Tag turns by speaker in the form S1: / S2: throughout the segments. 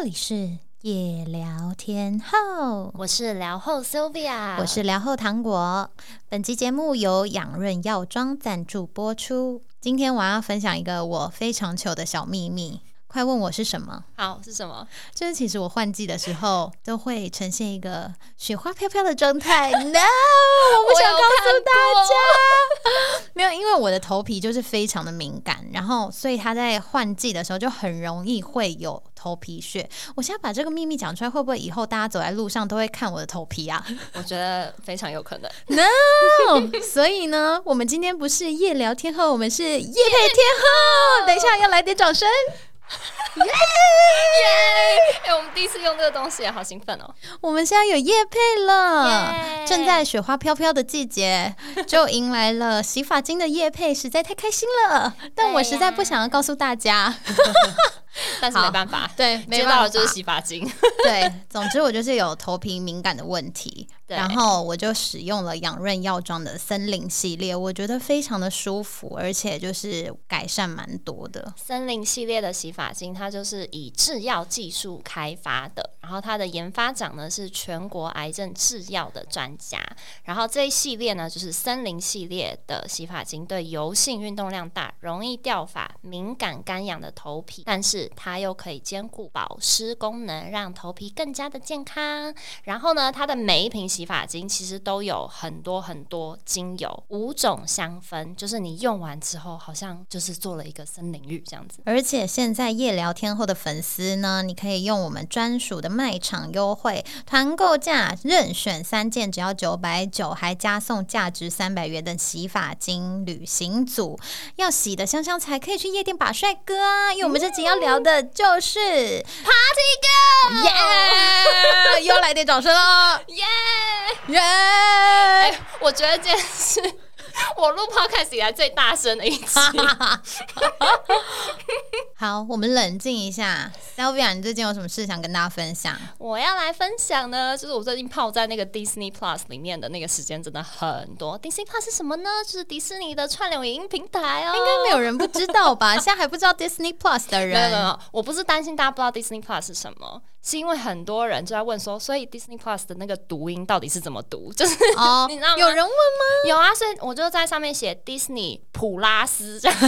S1: 这里是夜聊天后，
S2: 我是聊后 Sylvia，
S1: 我是聊后糖果。本期节目由养润药妆赞助播出。今天我要分享一个我非常糗的小秘密。快问我是什么？
S2: 好，是什么？
S1: 就是其实我换季的时候都会呈现一个雪花飘飘的状态。No，我不想告诉大家。没有，因为我的头皮就是非常的敏感，然后所以它在换季的时候就很容易会有头皮屑。我现在把这个秘密讲出来，会不会以后大家走在路上都会看我的头皮啊？
S2: 我觉得非常有可能。
S1: No，所以呢，我们今天不是夜聊天后，我们是夜配天后。等一下要来点掌声。
S2: 耶耶！哎，我们第一次用这个东西，好兴奋哦！
S1: 我们现在有夜配了，正在雪花飘飘的季节，就迎来了洗发精的夜配，实在太开心了。但我实在不想要告诉大家。
S2: 但是没办法，
S1: 对，
S2: 没办法就是洗发精。
S1: 对，总之我就是有头皮敏感的问题，然后我就使用了养润药妆的森林系列，我觉得非常的舒服，而且就是改善蛮多的。
S2: 森林系列的洗发精，它就是以制药技术开发的，然后它的研发长呢是全国癌症制药的专家，然后这一系列呢就是森林系列的洗发精，对油性、运动量大、容易掉发、敏感干痒的头皮，但是它又可以兼顾保湿功能，让头皮更加的健康。然后呢，它的每一瓶洗发精其实都有很多很多精油，五种香氛，就是你用完之后，好像就是做了一个森林浴这样子。
S1: 而且现在夜聊天后的粉丝呢，你可以用我们专属的卖场优惠，团购价任选三件只要九百九，还加送价值三百元的洗发精旅行组。要洗的香香才可以去夜店把帅哥啊！因为我们这集要聊。聊的就是
S2: Party Girl，
S1: 耶！又来点掌声喽，
S2: 耶
S1: 耶！
S2: 我觉得这件事。我录 podcast 以来最大声的一次。
S1: 好，我们冷静一下。Sylvia，你最近有什么事想跟大家分享？
S2: 我要来分享呢，就是我最近泡在那个 Disney Plus 里面的那个时间真的很多。Disney Plus 是什么呢？就是迪士尼的串流影音平台哦。
S1: 应该没有人不知道吧？现在还不知道 Disney Plus 的人，
S2: 没有，我不是担心大家不知道 Disney Plus 是什么。是因为很多人就在问说，所以 Disney Plus 的那个读音到底是怎么读？就是 你知道吗？
S1: 有人问吗？
S2: 有啊，所以我就在上面写 Disney 普拉斯这样。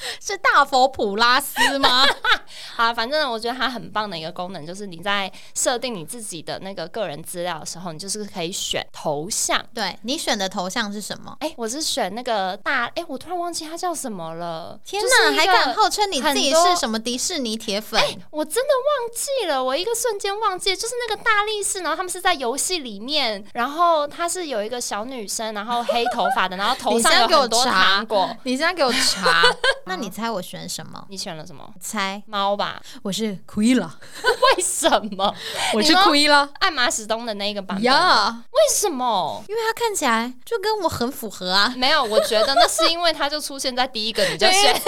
S1: 是大佛普拉斯吗？
S2: 好，反正我觉得它很棒的一个功能，就是你在设定你自己的那个个人资料的时候，你就是可以选头像。
S1: 对你选的头像是什么？
S2: 哎，我是选那个大哎，我突然忘记它叫什么了。
S1: 天哪，还敢号称你自己是什么迪士尼铁粉？
S2: 我真的忘记了，我一个瞬间忘记，就是那个大力士，然后他们是在游戏里面，然后她是有一个小女生，然后黑头发的，然后头上有很多糖果。
S1: 你现在给我查。那你猜我选什么？
S2: 你选了什么？
S1: 猜
S2: 猫吧。
S1: 我是亏了。
S2: 为什么？
S1: 我是亏了。
S2: 爱马仕东的那个版本。
S1: 呀？
S2: 为什么？
S1: 因为它看起来就跟我很符合啊。
S2: 没有，我觉得那是因为它就出现在第一个，你就选。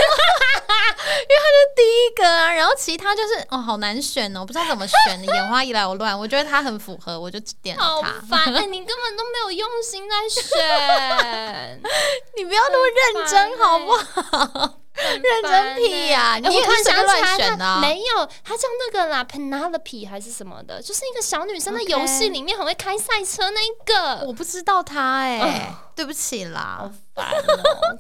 S2: 因为
S1: 它是第一个啊，然后其他就是哦，好难选哦，我不知道怎么选，眼花一来我乱。我觉得它很符合，我就点了它。
S2: 好烦！哎，你根本都没有用心在选，
S1: 你不要那么认真好不好？认真屁呀！你也是想乱选的？
S2: 没有，他叫那个啦，Penelope 还是什么的，就是一个小女生的游戏里面很会开赛车那一个。
S1: 我不知道他哎，对不起啦。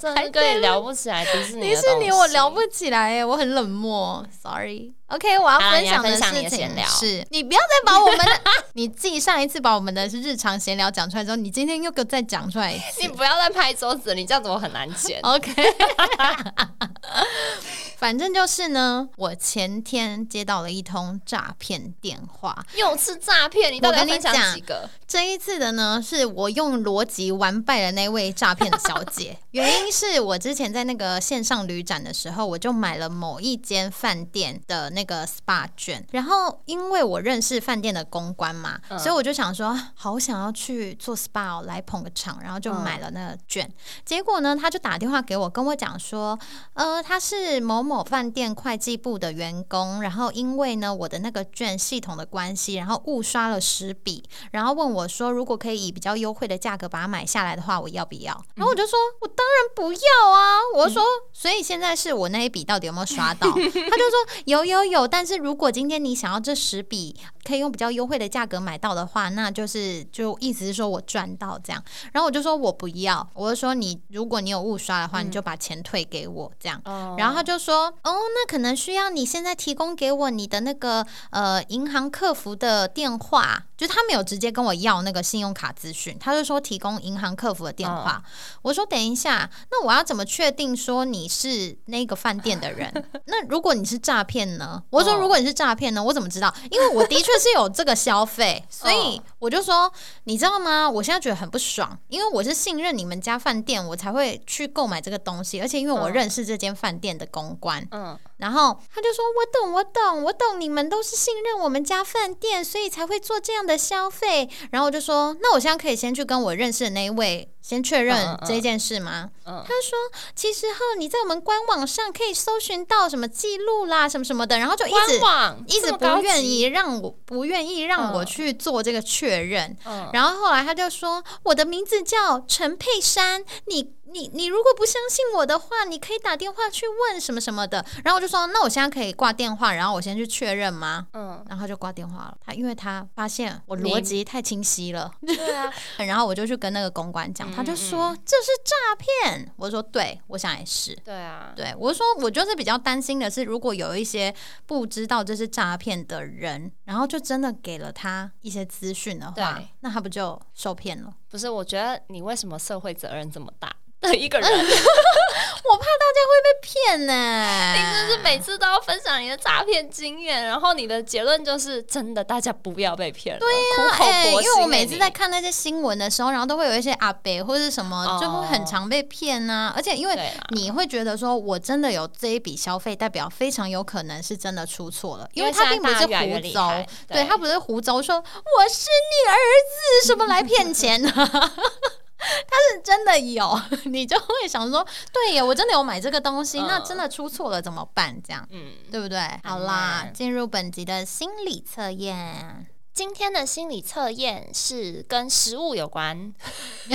S2: 真的跟你聊不起来迪士尼
S1: 迪士尼我聊不起来哎，我很冷漠，sorry。OK，我要分享的事情是，你不要再把我们的，你自己上一次把我们的日常闲聊讲出来之后，你今天又给我再讲出来一次，
S2: 你不要再拍桌子，你这样子我很难剪。
S1: OK。反正就是呢，我前天接到了一通诈骗电话，
S2: 又是诈骗。你到底要分享几个？
S1: 这一次的呢，是我用逻辑完败了那位诈骗的小姐。原因是我之前在那个线上旅展的时候，我就买了某一间饭店的那个 SPA 券，然后因为我认识饭店的公关嘛，所以我就想说，好想要去做 SPA 来捧个场，然后就买了那个券。结果呢，他就打电话给我，跟我讲说，呃，他是某。某饭店会计部的员工，然后因为呢我的那个券系统的关系，然后误刷了十笔，然后问我说，如果可以以比较优惠的价格把它买下来的话，我要不要？然后我就说，我当然不要啊！我说，所以现在是我那一笔到底有没有刷到？他就说有有有，但是如果今天你想要这十笔可以用比较优惠的价格买到的话，那就是就意思是说我赚到这样。然后我就说我不要，我就说你如果你有误刷的话，你就把钱退给我这样。
S2: 哦
S1: 然后他就说：“哦，那可能需要你现在提供给我你的那个呃银行客服的电话，就他没有直接跟我要那个信用卡资讯，他就说提供银行客服的电话。我说等一下，那我要怎么确定说你是那个饭店的人？那如果你是诈骗呢？我说
S2: 哦
S1: 如果你是诈骗呢，我怎么知道？因为我的确是有这个消费，所以我就说你知道吗？我现在觉得很不爽，因为我是信任你们家饭店，我才会去购买这个东西，而且因为我
S2: 嗯
S1: 认识这间饭店的公关，
S2: 嗯，
S1: 然后他就说：“我懂，我懂，我懂，你们都是信任我们家饭店，所以才会做这样的消费。”然后我就说：“那我现在可以先去跟我认识的那一位先确认这件事吗？”
S2: 嗯
S1: 他说：“其实哈你在我们官网上可以搜寻到什么记录啦，什么什么的。”然后就一直一直不愿意让我不愿意让我
S2: 嗯
S1: 去做这个确认。
S2: 嗯，
S1: 然后后来他就说：“我的名字叫陈佩珊，你你你如果不相信我的话，你可以打电话去问什么什么的。”然后我就说：“那我现在可以挂电话，然后我先去确认吗？”
S2: 嗯，
S1: 然后他就挂电话了。他因为他发现我逻辑太清晰了，
S2: 对啊，
S1: 然后我就去跟那个公关讲，
S2: 嗯
S1: 他就说：“这是诈骗。”我说：“对，我想也是。”
S2: 对啊，
S1: 对，我说我就是比较担心的是，如果有一些不知道这是诈骗的人，然后就真的给了他一些资讯的话，那他不就受骗了？
S2: 不是，我觉得你为什么社会责任这么大的一个人？
S1: 我怕大家会被骗呢、
S2: 你真是每次都要分享你的诈骗经验，然后你的结论就是真的，大家不要被骗了。对呀、苦口
S1: 哎、
S2: 婆心、
S1: 因为我每次在
S2: 欸
S1: 看那些新闻的时候，然后都会有一些阿伯或者什么，
S2: 哦。
S1: 就会很常被骗呐、而且因为
S2: 你
S1: 会觉得说，我真的有这一笔消费，代表非常有可能是真的出错了，因为他并不是胡诌，
S2: 对
S1: 对。他不是胡诌说我是你儿子，什么来骗钱？呢？他是真的有，你就会想说，对呀，我真的有买这个东西，
S2: 嗯
S1: 那真的出错了怎么办？这样
S2: 嗯，
S1: 对不对？好啦，进入本集的心理测验。
S2: 今天的心理测验是跟食物有关，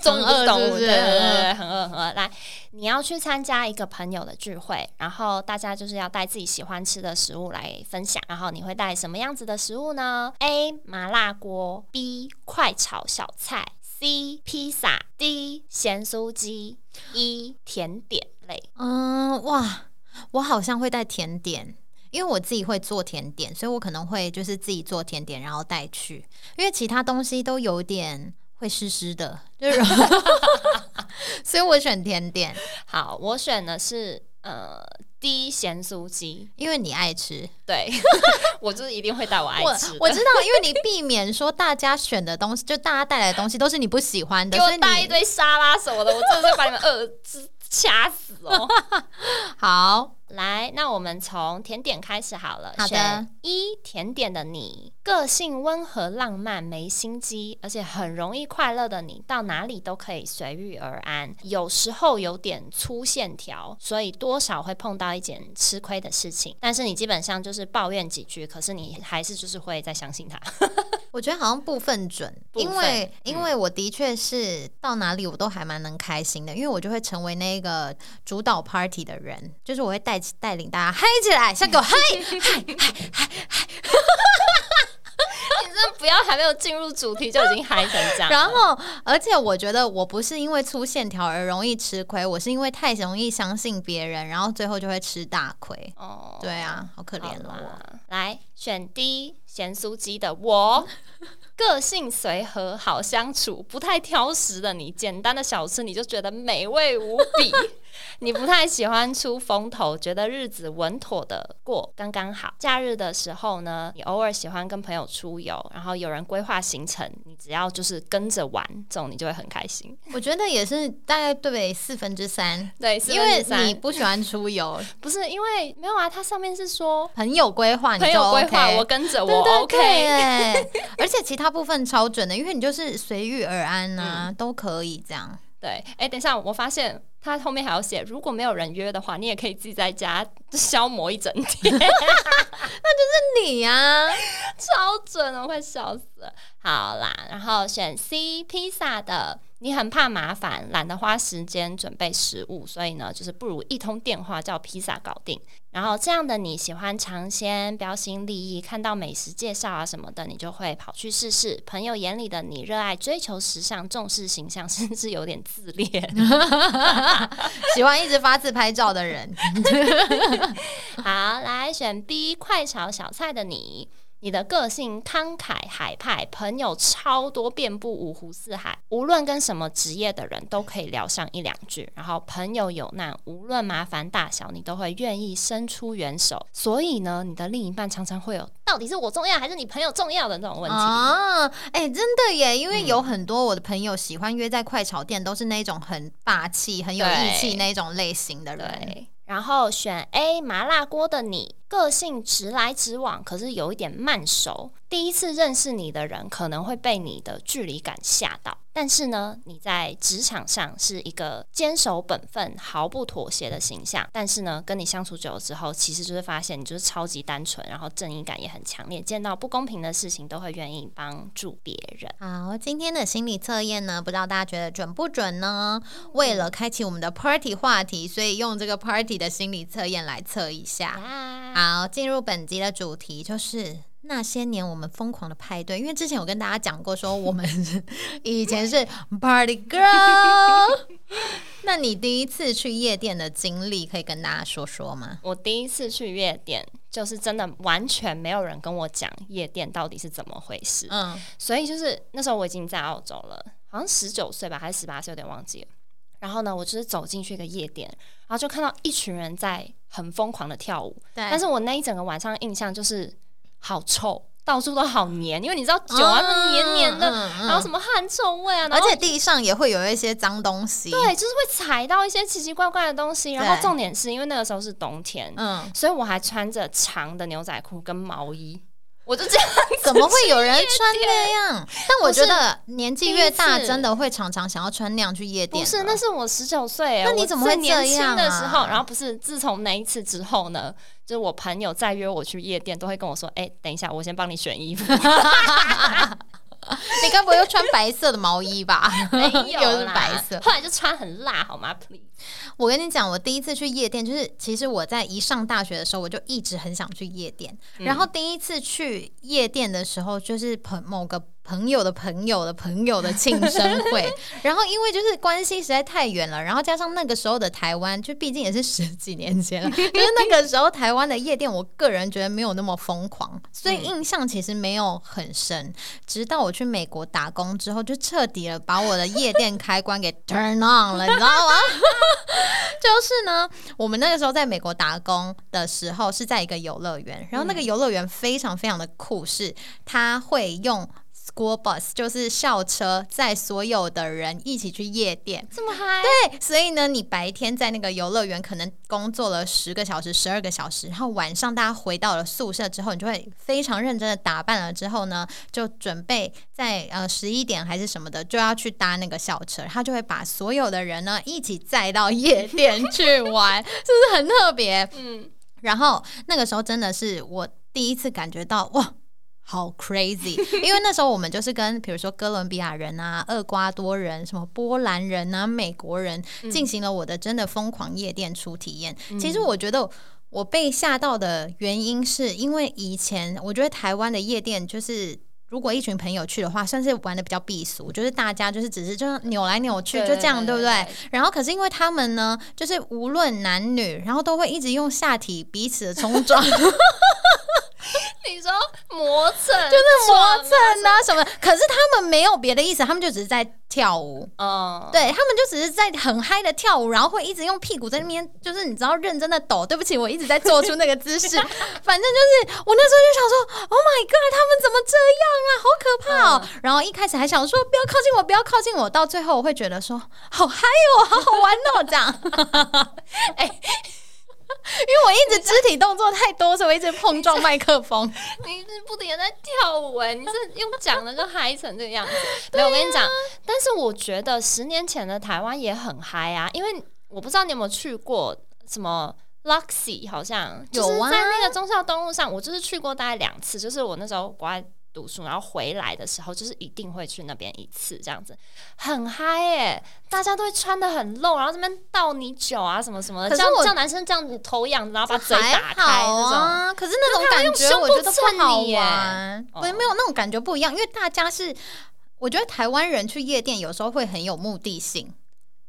S2: 终于不是动物，
S1: 很饿是不是
S2: 对对对对，很饿很饿。来，你要去参加一个朋友的聚会，然后大家就是要带自己喜欢吃的食物来分享，然后你会带什么样子的食物呢？A. 麻辣锅，B. 快炒小菜，C. 披萨，D. 咸酥鸡，E. 甜点类。
S1: 嗯，哇，我好像会带甜点，因为我自己会做甜点，所以我可能会就是自己做甜点，然后带去，因为其他东西都有点会湿湿的，就 是，所以我选甜点，
S2: 好，我选的是呃低咸酥鸡，
S1: 因为你爱吃。
S2: 对 我就是一定会带我爱吃的。
S1: 我知道，因为你避免说大家选的东西，就大家带来的东西都是你不喜欢的，
S2: 给
S1: 所以
S2: 带一堆沙拉什么的，我真的是把你们饿死掐死哦！
S1: 好。
S2: 来，那我们从甜点开始好了。
S1: 好的
S2: 一甜点的你，个性温和浪漫，没心机，而且很容易快乐的你，到哪里都可以随遇而安。有时候有点粗线条，所以多少会碰到一点吃亏的事情。但是你基本上就是抱怨几句，可是你还是就是会再相信他。
S1: 我觉得好像部分准，
S2: 分
S1: 因为
S2: 嗯
S1: 因为我的确是到哪里我都还蛮能开心的，因为我就会成为那个主导 party 的人，就是我会带起带领大家嗨起来，先给我嗨 嗨嗨嗨！
S2: 你真的不要还没有进入主题就已经嗨成这样。
S1: 然后，而且我觉得我不是因为粗线条而容易吃亏，我是因为太容易相信别人，然后最后就会吃大亏。
S2: 哦，
S1: 对啊，好可
S2: 好
S1: 怜了我。
S2: 啦，来选 D 咸酥鸡的我，个性随和，好相处，不太挑食的你，简单的小吃你就觉得美味无比。你不太喜欢出风头，觉得日子稳妥的过刚刚好。假日的时候呢，你偶尔喜欢跟朋友出游，然后有人规划行程，你只要就是跟着玩，这种你就会很开心。
S1: 我觉得也是大概对四分之三，
S2: 对，
S1: 因为你不喜欢出游，
S2: 不是因为没有啊，它上面是说
S1: 朋友规划你就
S2: 朋友规划，我跟着我
S1: 对对
S2: OK。
S1: 而且其他部分超准的，因为你就是随遇而安呐、都可以这样。
S2: 对，哎，等一下，我发现他后面还要写，如果没有人约的话，你也可以自己在家消磨一整天。那
S1: 就是你呀，
S2: 超准，我快笑死了。好啦，然后选 C 披萨的。你很怕麻烦，懒得花时间准备食物，所以呢，就是不如一通电话叫披萨搞定。然后这样的你喜欢尝鲜、标新立异，看到美食介绍啊什么的，你就会跑去试试。朋友眼里的你，热爱追求时尚、重视形象，甚至有点自恋，
S1: 喜欢一直发自拍照的人。
S2: 好，来选 B 快炒小菜的你。你的个性慷慨海派，朋友超多，遍布五湖四海，无论跟什么职业的人都可以聊上一两句。然后朋友有难，无论麻烦大小，你都会愿意伸出援手。所以呢，你的另一半常常会有到底是我重要还是你朋友重要的那种问题啊？
S1: 哎，真的耶，因为有很多我的朋友喜欢约在快炒店，都是那种很霸气、很有义气那种类型的人。
S2: 然后选 A 麻辣锅的你。个性直来直往，可是有一点慢熟。第一次认识你的人可能会被你的距离感吓到，但是呢，你在职场上是一个坚守本分、毫不妥协的形象。但是呢，跟你相处久了之后，其实就是发现你就是超级单纯，然后正义感也很强烈，见到不公平的事情都会愿意帮助别人。
S1: 好，今天的心理测验呢，不知道大家觉得准不准呢？为了开启我们的 party 话题，所以用这个 party 的心理测验来测一下。好，进入本集的主题就是那些年我们疯狂的派对。因为之前有跟大家讲过，说我们以前是 Party Girl。那你第一次去夜店的经历，可以跟大家说说吗？
S2: 我第一次去夜店，就是真的完全没有人跟我讲夜店到底是怎么回事。嗯，所以就是那时候我已经在澳洲了，好像十九岁吧，还是十八岁，有点忘记了。然后呢，我就是走进去一个夜店，然后就看到一群人在很疯狂的跳舞。但是我那一整个晚上印象就是好臭，到处都好黏，因为你知道酒啊，黏黏的，然后什么汗臭味啊，
S1: 而且地上也会有一些脏东西。
S2: 对，就是会踩到一些奇奇怪怪的东西。然后重点是因为那个时候是冬天，嗯，所以我还穿着长的牛仔裤跟毛衣。我就这样，
S1: 怎么会有人穿那样？但我觉得年纪越大，真的会常常想要穿那样去夜店。
S2: 不是，那是我十九岁，
S1: 那你怎么会
S2: 年轻的时候？然后不是，自从那一次之后呢，就是我朋友再约我去夜店，都会跟我说：“哎，等一下，我先帮你选衣服。”
S1: 你该不会又穿白色的毛衣吧？
S2: 没有
S1: 又是白色。
S2: 后来就穿很辣，好吗？Please。
S1: 我跟你讲，我第一次去夜店，就是其实我在一上大学的时候，我就一直很想去夜店。然后第一次去夜店的时候，就是朋某个。朋友的朋友的朋友的庆生会，然后因为就是关系实在太远了，然后加上那个时候的台湾，就毕竟也是十几年前了，就是那个时候台湾的夜店，我个人觉得没有那么疯狂，所以印象其实没有很深。直到我去美国打工之后，就彻底了把我的夜店开关给 turn on 了，你知道吗？就是呢，我们那个时候在美国打工的时候是在一个游乐园，然后那个游乐园非常非常的酷，是它会用。School bus 就是校车，载所有的人一起去夜店，
S2: 这么嗨？
S1: 对，所以呢，你白天在那个游乐园可能工作了十个小时、十二个小时，然后晚上大家回到了宿舍之后，你就会非常认真的打扮了之后呢，就准备在呃十一点还是什么的就要去搭那个校车，他就会把所有的人呢一起载到夜店去玩，是不是很特别？嗯，然后那个时候真的是我第一次感觉到哇。好 crazy，因为那时候我们就是跟比如说哥伦比亚人啊、厄瓜多人、什么波兰人啊、美国人进行了我的真的疯狂夜店初体验。其实我觉得我被吓到的原因是因为以前我觉得台湾的夜店就是如果一群朋友去的话，算是玩的比较避俗，就是大家就是只是就扭来扭去就这样，对不对？然后可是因为他们呢，就是无论男女，然后都会一直用下体彼此的冲撞。
S2: 你说磨蹭
S1: 就是磨蹭啊什么？可是他们没有别的意思，他们就只是在跳舞。哦，对他们就只是在很嗨的跳舞，然后会一直用屁股在那边，就是你知道认真的抖。对不起，我一直在做出那个姿势。反正就是我那时候就想说，Oh my god，他们怎么这样啊？好可怕哦！然后一开始还想说不要靠近我，不要靠近我。到最后我会觉得说好嗨哦，好好玩哦，这样。哎。肢体动作太多，所以我一直碰撞麦克风。
S2: 你是不停在跳舞哎，你是用讲的就嗨成这个样子。没有，我跟你讲，但是我觉得十年前的台湾也很嗨啊，因为我不知道你有没有去过什么 Luxy，好像就是在那个忠孝东路上，我就是去过大概两次，就是我那时候国外。读书，然后回来的时候，就是一定会去那边一次，这样子很嗨耶！大家都会穿的很露，然后这边倒你酒啊，什么什么的，叫叫男生这样子头仰，然后把嘴打开那
S1: 种。可是那种感觉我觉得不好玩，我也没有那种感觉不一样，因为大家是，我觉得台湾人去夜店有时候会很有目的性。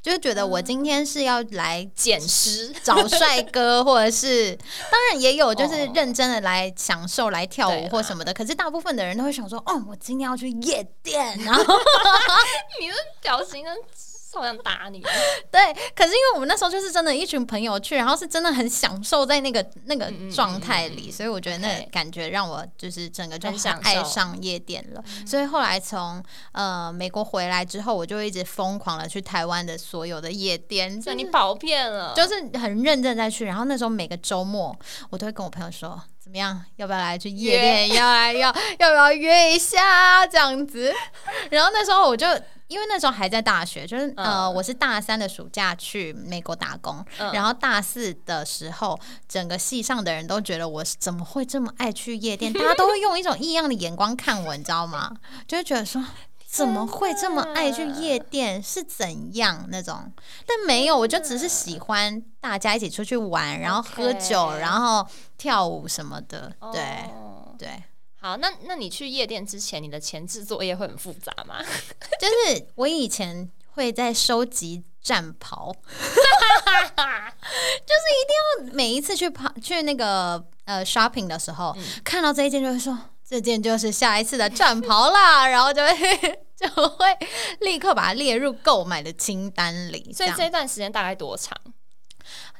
S1: 就是觉得我今天是要来
S2: 捡尸
S1: 找帅哥，或者是当然也有就是认真的来享受来跳舞或什么的。可是大部分的人都会想说，哦，我今天要去夜店，然后
S2: 你的表情呢？好想打你！
S1: 对，可是因为我们那时候就是真的，一群朋友去，然后是真的很享受在那个那个状态里，所以我觉得那感觉让我就是整个就爱上夜店了。所以后来从呃美国回来之后，我就一直疯狂的去台湾的所有的夜店，
S2: 所以你跑遍了，
S1: 就是很认真在去。然后那时候每个周末，我都会跟我朋友说。怎么样？要不要来去夜店？要来要 要不要约一下这样子？然后那时候我就因为那时候还在大学，就是呃，我是大三的暑假去美国打工，然后大四的时候，整个系上的人都觉得我怎么会这么爱去夜店？大家都会用一种异样的眼光看我，你知道吗？就会觉得说。怎么会这么爱去夜店？是怎样那种？但没有，我就只是喜欢大家一起出去玩，然后喝酒，然后跳舞什么的。对对，
S2: 好，那那你去夜店之前，你的前置作业会很复杂吗？
S1: 就是我以前会在收集战袍，就是一定要每一次去跑去那个呃 shopping 的时候，看到这一件就会说。这件就是下一次的战袍啦，然后就会就会立刻把它列入购买的清单里。
S2: 所以这段时间大概多长？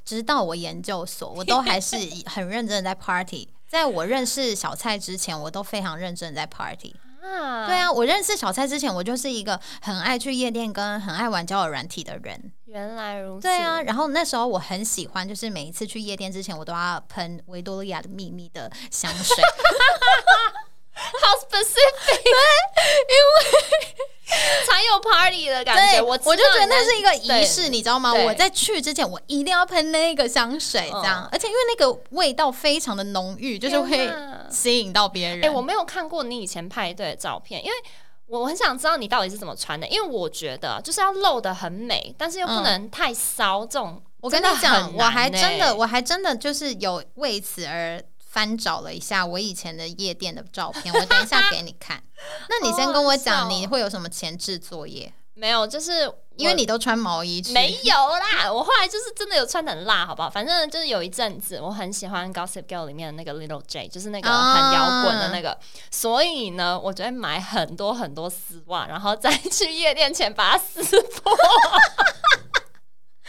S1: 直到我研究所，我都还是很认真的在 party。在我认识小蔡之前，我都非常认真在 party。啊，对啊，我认识小蔡之前，我就是一个很爱去夜店跟很爱玩交友软体的人。
S2: 原来如此。
S1: 对啊，然后那时候我很喜欢，就是每一次去夜店之前，我都要喷维多利亚的秘密的香水。
S2: 好 specific，对，因为 才有 party 的感觉。我
S1: 我就觉得那是一个仪式，你知道吗？我在去之前，我一定要喷那个香水，这样，而且因为那个味道非常的浓郁，就是会吸引到别人。
S2: 哎，我没有看过你以前派对的照片，因为我很想知道你到底是怎么穿的。因为我觉得就是要露的很美，但是又不能太骚。这种
S1: 我跟你讲，我还真的，我还真的就是有为此而。翻找了一下我以前的夜店的照片，我等一下给你看。那你先跟我讲，你会有什么前置作业？
S2: 没有，就是
S1: 因为你都穿毛衣。
S2: 没有啦，我后来就是真的有穿很辣，好不好？反正就是有一阵子，我很喜欢 Gossip Girl 里面的那个 Little J，就是那个很摇滚的那个。所以呢，我就会买很多很多丝袜，然后再去夜店前把它撕破。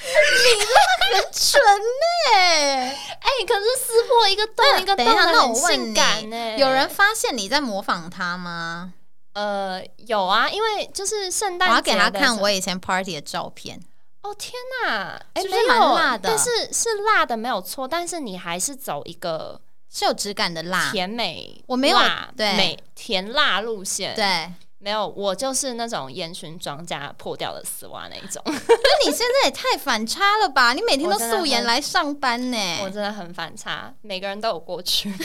S1: 你 很蠢呢，
S2: 哎，可是撕破一个洞一个洞很性感呢。
S1: 有人发现你在模仿他吗？
S2: 呃，有啊，因为就是圣诞，
S1: 我要给他看我以前 party 的照片。
S2: 哦天哪，
S1: 哎，是蛮辣的，
S2: 但是是辣的没有错，但是你还是走一个
S1: 是有质感的辣，
S2: 甜美，
S1: 我没有
S2: 对美甜辣路线，
S1: 对。
S2: 没有，我就是那种烟熏妆加破掉的丝袜那一种。那
S1: 你现在也太反差了吧？你每天都素颜来上班呢？
S2: 我真的很反差，每个人都有过去。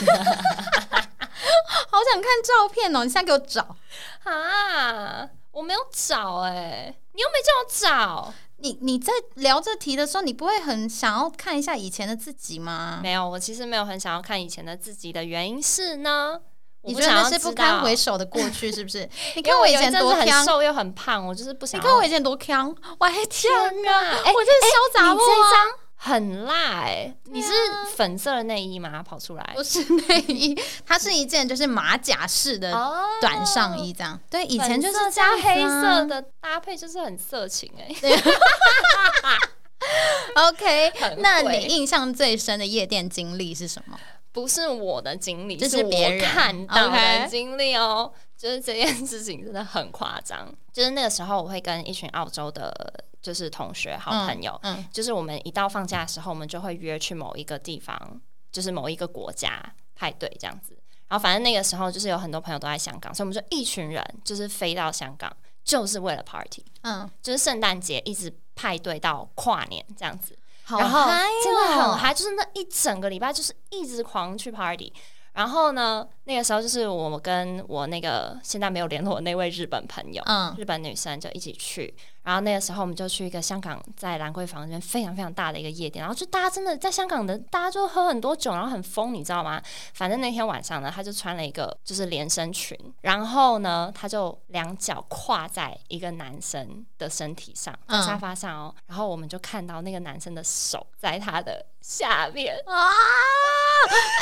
S2: 好
S1: 想看照片哦！你现在给我找
S2: 啊！我没有找哎，你又没叫我找。
S1: 你你在聊这题的时候，你不会很想要看一下以前的自己吗？
S2: 没有，我其实没有很想要看以前的自己的原因是呢。
S1: 你觉得那是不堪回首的过去，是不是？你看
S2: 我
S1: 以前多
S2: 很瘦又很胖，我就是不想。
S1: 你看我以前多强，我还天啊！我这是潇洒不？
S2: 这一张很辣哎！你是粉色的内衣吗？跑出来
S1: 不是内衣，它是一件就是马甲式的短上衣，这样。对，以前就是
S2: 加黑色的搭配，就是很色情哎。
S1: OK，那你印象最深的夜店经历是什么？
S2: 不是我的经历，是别人看到的经历哦。就是这件事情真的很夸张。就是那个时候，我会跟一群澳洲的，就是同学、好朋友，
S1: 嗯，
S2: 就是我们一到放假的时候，我们就会约去某一个地方，就是某一个国家派对这样子。然后反正那个时候就是有很多朋友都在香港，所以我们就一群人就是飞到香港，就是为了 party，
S1: 嗯，
S2: 就是圣诞节一直派对到跨年这样子。
S1: 好嗨
S2: 真的
S1: 哦
S2: 很嗨，就是那一整个礼拜就是一直狂去 party。然后呢，那个时候就是我跟我那个现在没有联络的那位日本朋友，
S1: 嗯
S2: 日本女生就一起去。然后那个时候我们就去一个香港在兰桂坊那边非常非常大的一个夜店，然后就大家真的在香港的大家就喝很多酒，然后很疯，你知道吗？反正那天晚上呢，他就穿了一个就是连身裙，然后呢，他就两脚跨在一个男生的身体上，沙发上哦，然后我们就看到那个男生的手在他的下面，
S1: 啊，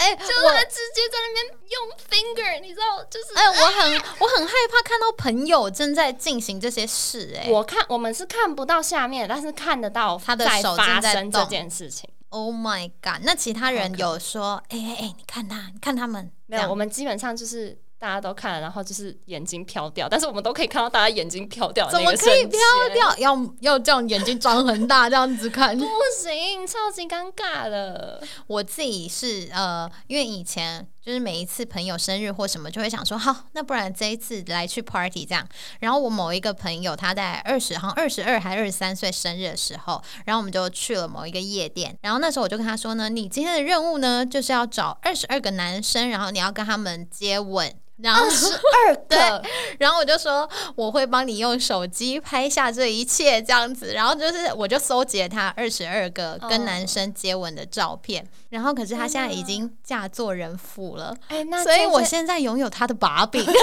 S1: 哎、
S2: 就是他直接在那边用 finger，你知道，就是
S1: 哎、我很我很害怕看到朋友正在进行这些事、哎。
S2: 我看我们是看不到下面，但是看得到
S1: 他的手在
S2: 生这件事情。
S1: ，Oh my god！那其他人有说，哎哎哎，你看他，你看他们，
S2: 没有，我们基本上就是大家都看了，然后就是眼睛飘掉，但是我们都可以看到大家眼睛飘掉
S1: 怎
S2: 那个
S1: 么可以飘？掉？要要这样眼睛张很大这样子看。
S2: 不行，超级尴尬的。
S1: 我自己是呃，因为以前就是每一次朋友生日或什么，就会想说，好，那不然这一次来去 party 这样。然后我某一个朋友他在二十，好像二十二还二十三岁生日的时候，然后我们就去了某一个夜店。然后那时候我就跟他说呢，你今天的任务呢，就是要找二十二个男生，然后你要跟他们接吻。然后
S2: 十二个，
S1: 然后我就说我会帮你用手机拍下这一切这样子，然后就是我就搜集了他二十二个跟男生接吻的照片，然后可是他现在已经嫁做人妇了，
S2: 哎、那
S1: 所以我现在拥有他的把柄。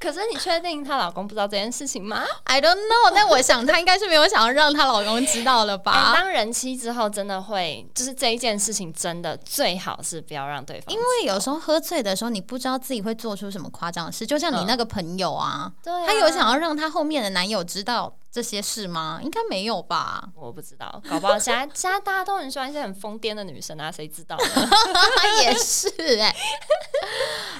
S2: 可是你确定她老公不知道这件事情吗
S1: ？I don't know，但我想她应该是没有想要让她老公知道了
S2: 哎、
S1: 吧？
S2: 当人妻之后，真的会，就是这一件事情，真的最好是不要让对方，
S1: 因为有时候喝醉的时候，你不知道自己会做出什么夸张的事，就像你
S2: 嗯
S1: 那个朋友啊，
S2: 对啊
S1: 她有想要让她后面的男友知道这些事吗？应该没有吧？
S2: 我不知道，搞不好现在 现在大家都很喜欢一些很疯癫的女生啊，谁知道呢？
S1: 也是哎、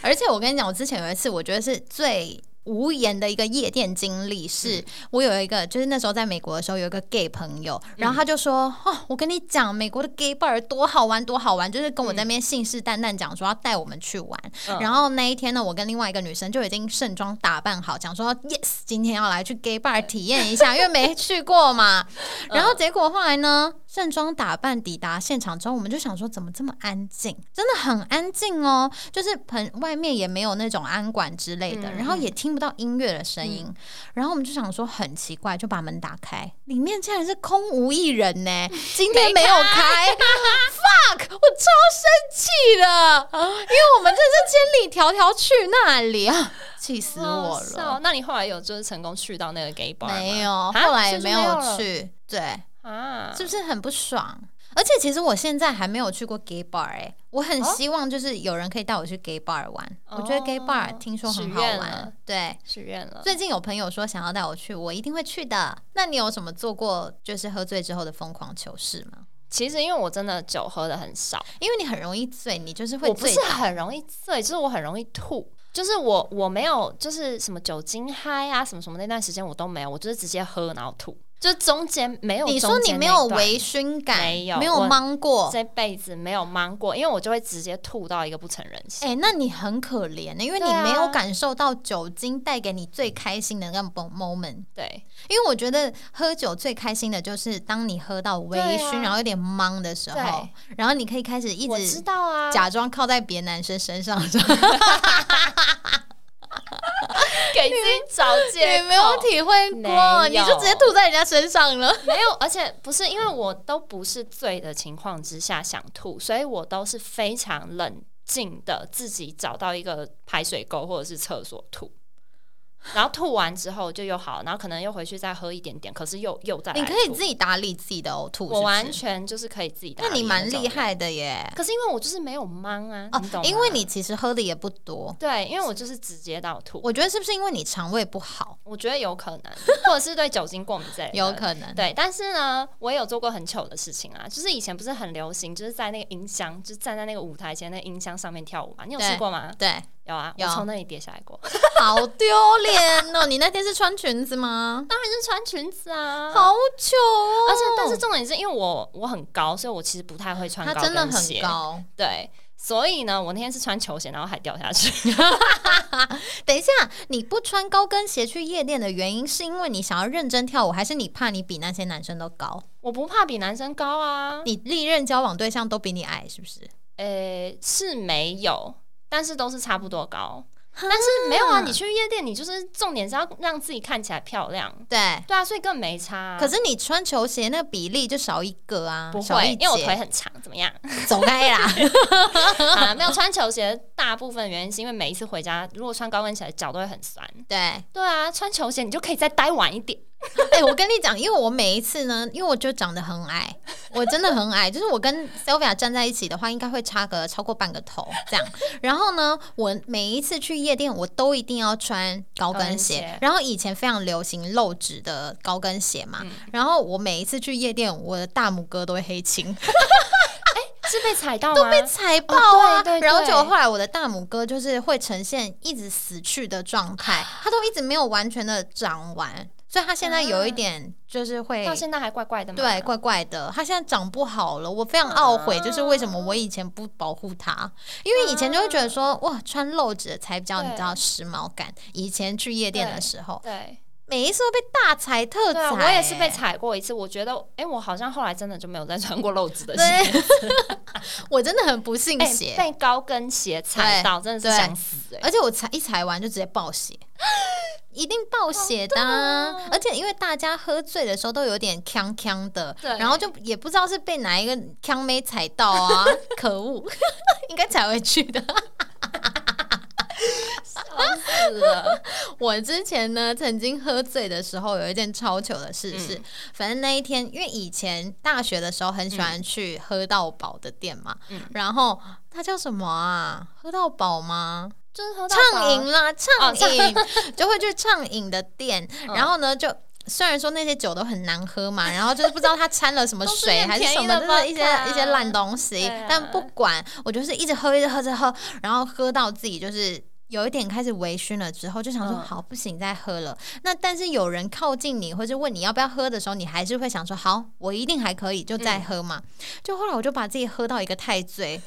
S1: 而且我跟你讲，我之前有一次，我觉得是最。无言的一个夜店经历是，
S2: 嗯。
S1: 我有一个，就是那时候在美国的时候，有一个 gay 朋友，然后他就说：“哦，我跟你讲，美国的 gay bar 多好玩，多好玩，就是跟我在那边信誓旦旦讲说要带我们去玩。
S2: 嗯。
S1: 然后那一天呢，我跟另外一个女生就已经盛装打扮好，讲说 yes，今天要来去 gay bar 体验一下，因为没去过嘛。然后结果后来呢，盛装打扮抵达现场之后，我们就想说怎么这么安静，真的很安静哦，就是棚外面也没有那种安管之类的，
S2: 嗯
S1: 然后也听不到音乐的声音，然后我们就想说很奇怪，就把门打开，里面竟然是空无一人呢，今天没有开，fuck，我超生气的，因为我们这是千里迢迢去那里啊，气死我了。
S2: 那你后来有就是成功去到那个 gay bar 吗？
S1: 没有，
S2: 啊？
S1: 后来也没
S2: 有
S1: 去，对，
S2: 啊？
S1: 是不是很不爽？而且其实我现在还没有去过 gay bar 哎、我很
S2: 哦
S1: 希望就是有人可以带我去 gay bar 玩。我觉得 gay bar
S2: 哦
S1: 听说很好玩，对。
S2: 许愿了。
S1: 最近有朋友说想要带我去，我一定会去的。那你有什么做过就是喝醉之后的疯狂糗事吗？
S2: 其实因为我真的酒喝的很少，
S1: 因为你很容易醉，你就是会醉
S2: 我不是。很容易醉，就是我很容易吐。就是我我没有就是什么酒精嗨啊什么什么那段时间我都没有，我就是直接喝然后吐，就中间没有。
S1: 你说你没有微醺感，
S2: 没有
S1: 没有
S2: 我
S1: 懵过，
S2: 这辈子没有忙过，因为我就会直接吐到一个不成人形。
S1: 哎、那你很可怜，因为你没有感受到酒精带给你最开心的那个 moment。
S2: 对，
S1: 因为我觉得喝酒最开心的就是当你喝到微醺，
S2: 啊。
S1: 然后有点懵的时候，然后你可以开始一
S2: 直知
S1: 直
S2: 道啊，
S1: 假装靠在别男生身上，
S2: 给自己找借口。
S1: 你没有体会过，你就直接吐在人家身上了。
S2: 没有，而且不是因为我都不是醉的情况之下想吐，所以我都是非常冷静的自己找到一个排水沟或者是厕所吐，然后吐完之后就又好，然后可能又回去再喝一点点，可是又又再来
S1: 你可以自己打理自己的呕吐，
S2: 我完全就是可以自己打理。
S1: 那你蛮厉害的耶！
S2: 可是因为我就是没有忙啊，
S1: 因为你其实喝的也不多，
S2: 对，因为我就是直接到吐，
S1: 我觉得是不是因为你肠胃不好？
S2: 我觉得有可能，或者是对酒精过敏这 类，
S1: 有可能。
S2: 对，但是呢，我也有做过很糗的事情啊，就是以前不是很流行，就是在那个音箱，就站在那个舞台前那个音箱上面跳舞嘛。你有试
S1: 对
S2: 过吗？
S1: 对，
S2: 有啊，我
S1: 有
S2: 从那里跌下来过，
S1: 好丢脸哦！你那天是穿裙子吗？
S2: 当然是穿裙子啊，
S1: 好糗哦！
S2: 而且但是重点是因为我我很高，所以我其实不太会穿高
S1: 它真的
S2: 跟鞋
S1: 很，高。
S2: 对，所以呢，我那天是穿球鞋，然后还掉下去。
S1: 等一下，你不穿高跟鞋去夜店的原因，是因为你想要认真跳舞，还是你怕你比那些男生都高？
S2: 我不怕比男生高啊，
S1: 你历任交往对象都比你矮，是不是？
S2: 呃，是没有，但是都是差不多高。但是没有啊，你去夜店，你就是重点是要让自己看起来漂亮，
S1: 对。
S2: 对啊，所以更没差啊、
S1: 可是你穿球鞋那个比例就少一个啊，
S2: 不会
S1: 少一，截
S2: 因为我腿很长，怎么样？
S1: 走开啦！
S2: 啊，没有穿球鞋，大部分原因是因为每一次回家，如果穿高跟鞋，脚都会很酸。
S1: 对，
S2: 对啊，穿球鞋你就可以再待晚一点。
S1: 哎、我跟你讲，因为我每一次呢，因为我就长得很矮，我真的很矮，就是我跟 Sylvia 站在一起的话，应该会差个超过半个头这样。然后呢，我每一次去夜店，我都一定要穿高跟鞋
S2: 鞋。
S1: 然后以前非常流行露趾的高跟鞋嘛，然后我每一次去夜店，我的大拇哥都会黑青，
S2: 是被踩到都？
S1: 被踩爆啊！
S2: 哦对对对
S1: 然后结果后来我的大拇哥就是会呈现一直死去的状态，它都一直没有完全的长完，所以他现在有一点就是会
S2: 到现在还怪怪的吗？
S1: 对，怪怪的。他现在长不好了，我非常懊悔，
S2: 啊
S1: 就是为什么我以前不保护他？因为以前就会觉得说，哇，穿露趾的才比较你知道时髦感。以前去夜店的时候，
S2: 对
S1: 每一次都被大踩特踩、
S2: 我也是被
S1: 欸。
S2: 踩过一次。我觉得，哎、我好像后来真的就没有再穿过露趾的
S1: 对
S2: 鞋。
S1: 我真的很不信
S2: 哎、
S1: 邪，
S2: 被高跟鞋踩到，真的是想死哎、
S1: 而且我踩一踩完就直接爆血。一定爆血的、啊，而且因为大家喝醉的时候都有点呛呛的，然后就也不知道是被哪一个呛妹踩到啊，可恶，应该踩回去的。
S2: 笑死了。
S1: 我之前呢，曾经喝醉的时候，有一件超糗的事是，反正那一天，因为以前大学的时候很喜欢去喝到饱的店嘛，
S2: 嗯
S1: 然后它叫什么啊？喝到饱吗？
S2: 就是喝到
S1: 畅饮啦，畅饮、就会去畅饮的店，
S2: 嗯
S1: 然后呢就。虽然说那些酒都很难喝嘛，然后就是不知道他掺了什么水 还是什么，
S2: 的
S1: 就是一些一些烂东西
S2: 啊。
S1: 但不管，我就是一直喝，一直喝着喝，然后喝到自己就是有一点开始微醺了之后，就想说
S2: 嗯
S1: 好不行，再喝了。那但是有人靠近你或者问你要不要喝的时候，你还是会想说好，我一定还可以，就再喝嘛。就后来我就把自己喝到一个太醉，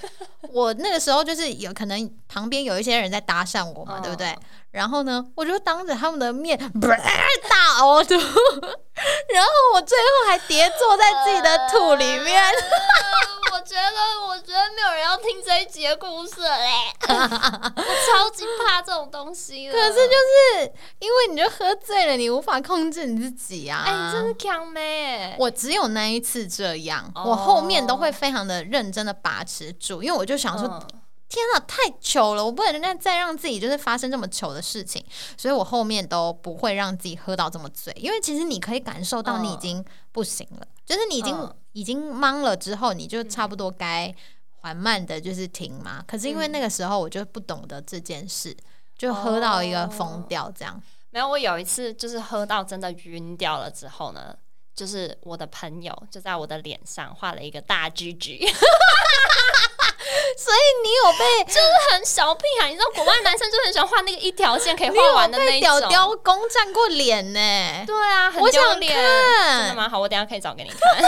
S1: 我那个时候就是有可能旁边有一些人在搭讪我嘛，
S2: 嗯
S1: 对不对？然后呢，我就当着他们的面大呕吐，然后我最后还跌坐在自己的土里面。
S2: 我觉得，我觉得没有人要听这一集的故事了嘞。我超级怕这种东西。
S1: 可是就是因为你就喝醉了，你无法控制你自己啊！
S2: 哎、你真是强妹！
S1: 我只有那一次这样，
S2: 哦
S1: 我后面都会非常的认真的把持住，因为我就想说，
S2: 嗯
S1: 天啊，太糗了，我不能再再让自己就是发生这么糗的事情，所以我后面都不会让自己喝到这么醉，因为其实你可以感受到你已经不行了，就是你已经、
S2: 嗯
S1: 已经懵了之后，你就差不多该缓慢的就是停嘛。可是因为那个时候我就不懂得这件事，就喝到一个疯掉这样。
S2: 没有，我有一次就是喝到真的晕掉了之后呢，就是我的朋友就在我的脸上画了一个大 G G，
S1: 所以你有被
S2: 就是很小屁孩，你知道国外男生就很喜欢画那个一条线可以画完的那一种。
S1: 屌雕攻占过脸呢、
S2: 对啊，很丢脸。真的吗？好，我等一下可以找给你看。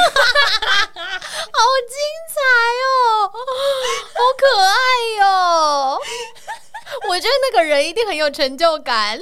S1: 好精彩哦，好可爱哟、我觉得那个人一定很有成就感。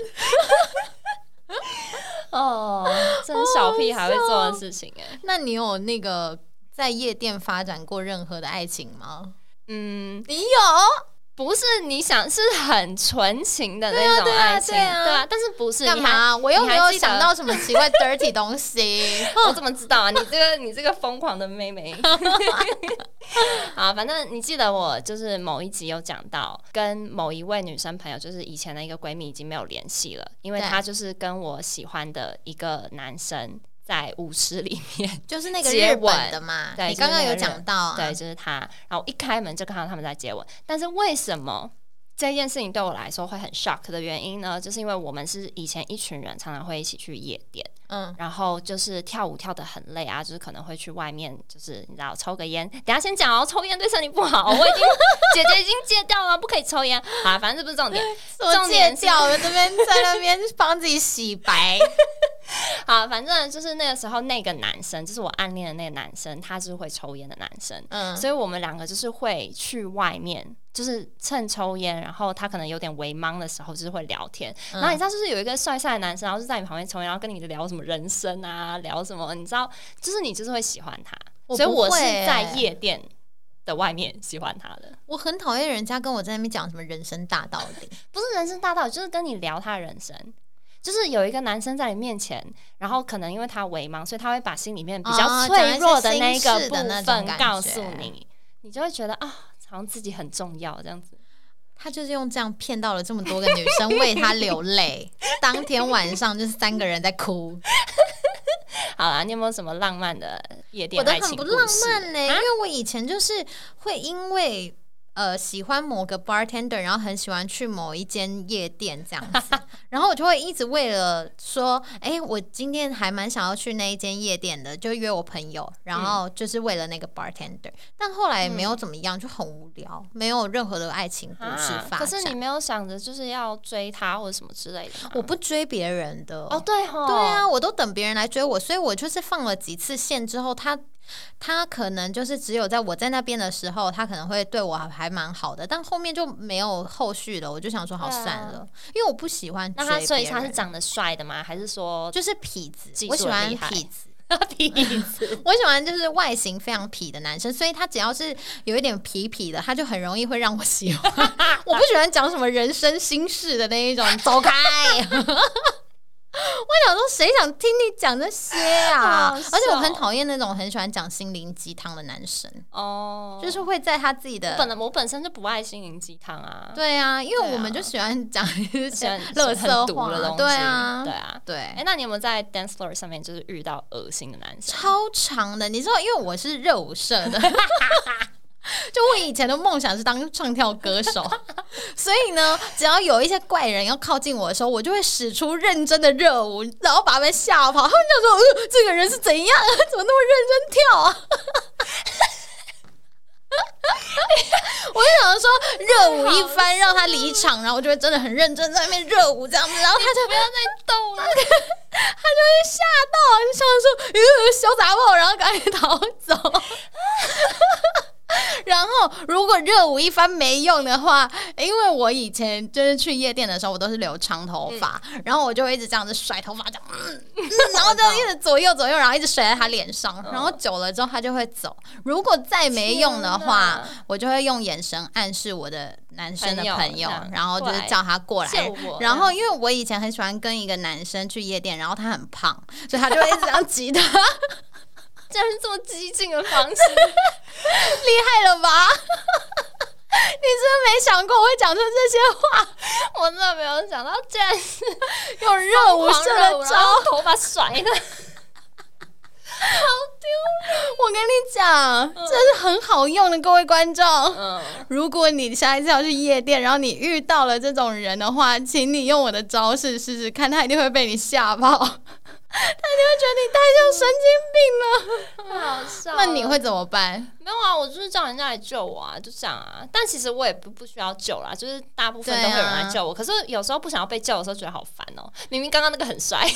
S2: 哦，真小屁孩会做的事情哎。
S1: 那你有那个在夜店发展过任何的爱情吗？
S2: 嗯，
S1: 你有？
S2: 不是你想是很纯情的那种爱情，
S1: 对啊对啊
S2: 但是不是
S1: 干嘛？我又没有想到什么奇怪 dirty 东西。
S2: 我怎么知道啊？你这个你这个疯狂的妹妹。好，反正你记得我就是某一集有讲到，跟某一位女生朋友，就是以前的一个闺蜜已经没有联系了，因为她就是跟我喜欢的一个男生在舞池里面，
S1: 就是那个
S2: 接吻
S1: 的嘛，
S2: 对
S1: 你刚刚有讲到、啊，
S2: 对，就是他。然后一开门就看到他们在接吻，但是为什么这件事情对我来说会很 shock 的原因呢，就是因为我们是以前一群人，常常会一起去夜店，
S1: 嗯，
S2: 然后就是跳舞跳得很累啊，就是可能会去外面，就是你知道抽个烟。等下先讲哦，抽烟对身体不好，我已经姐姐已经戒掉了，不可以抽烟啊。反正这不是重点，重点
S1: 戒掉，我这边在那边帮自己洗白。
S2: 好，反正就是那个时候那个男生，就是我暗恋的那个男生，他是会抽烟的男生，
S1: 嗯，
S2: 所以我们两个就是会去外面。就是趁抽烟，然后他可能有点微懵的时候，就是会聊天。然后你知道，就是有一个帅帅的男生，然后就在你旁边抽烟，然后跟你聊什么人生啊，聊什么？你知道，就是你就是会喜欢他。所以我是在夜店的外面喜欢他的。
S1: 我很讨厌人家跟我在那边讲什么人生大道理，
S2: 不是人生大道理，就是跟你聊他的人生。就是有一个男生在你面前，然后可能因为他微茫，所以他会把心里面比较脆弱的那个部分告诉你，你就会觉得啊。好像自己很重要这样子，
S1: 他就是用这样骗到了这么多个女生为他流泪。当天晚上就是三个人在哭。
S2: 好啦，你有没有什么浪漫的夜店？
S1: 我的很不浪漫呢，因为我以前就是会因为。呃，喜欢某个 bartender，然后很喜欢去某一间夜店这样子，然后我就会一直为了说，哎，我今天还蛮想要去那一间夜店的，就约我朋友，然后就是为了那个 bartender，但后来也没有怎么样，就很无聊，没有任何的爱情故事发展。
S2: 可是你没有想着就是要追他或者什么之类的？
S1: 我不追别人的
S2: 哦，对哦，
S1: 对啊，我都等别人来追我，所以我就是放了几次线之后，他。他可能就是只有在我在那边的时候，他可能会对我还蛮好的，但后面就没有后续了。我就想说，好算了，因为我不喜欢。
S2: 那他所以他是长得帅的吗？还是说
S1: 就是痞子？我喜欢痞子，
S2: 痞子。
S1: 我喜欢就是外形非常痞的男生，所以他只要是有一点痞痞的，他就很容易会让我喜欢。我不喜欢讲什么人生心事的那一种，走开。我想说，谁想听你讲这些啊？而且我很讨厌那种很喜欢讲心灵鸡汤的男生哦，就是会在他自己的
S2: 本我本身就不爱心灵鸡汤啊。
S1: 对啊，因为我们就喜欢讲一些乐色话
S2: 的东西。
S1: 对啊，
S2: 对啊，
S1: 对。
S2: 哎，那你有没有在 dance floor 上面就是遇到恶心的男生？
S1: 超长的，你知道，因为我是热舞社的。就我以前的梦想是当唱跳歌手，所以呢，只要有一些怪人要靠近我的时候，我就会使出认真的热舞，然后把他们吓跑。他们就说：“呃，这个人是怎样？怎么那么认真跳啊？”我就想说热舞一番，让他离场，然后我就会真的很认真在那边热舞这样子，然后他就
S2: 不要再动了，
S1: 他就会吓到，就想说：“呃，小杂货，然后赶紧逃走。然后，如果热舞一番没用的话，因为我以前就是去夜店的时候，我都是留长头发，然后我就会一直这样子甩头发，这样，然后就一直左右左右，然后一直甩在他脸上，然后久了之后他就会走。如果再没用的话，我就会用眼神暗示我的男生的朋友，然后就是叫他过来。然后，因为我以前很喜欢跟一个男生去夜店，然后他很胖，所以他就会一直这样挤他。
S2: 竟然是这么激进的方式，
S1: 厉害了吧？你真没想过我会讲出这些话？
S2: 我真的没有想到，竟然是
S1: 用热舞社的招，
S2: 头发甩的，
S1: 好丢人！我跟你讲，这是很好用的，各位观众。嗯，如果你下一次要去夜店，然后你遇到了这种人的话，请你用我的招式试试看，他一定会被你吓跑。他就会觉得你太像神经病
S2: 了，好笑。
S1: 那你会怎么办？
S2: 没有啊，我就是叫人家来救我啊，就这样啊。但其实我也不不需要救啦，就是大部分都会有人来救我。可是有时候不想要被救的时候，觉得好烦哦。明明刚刚那个很帅。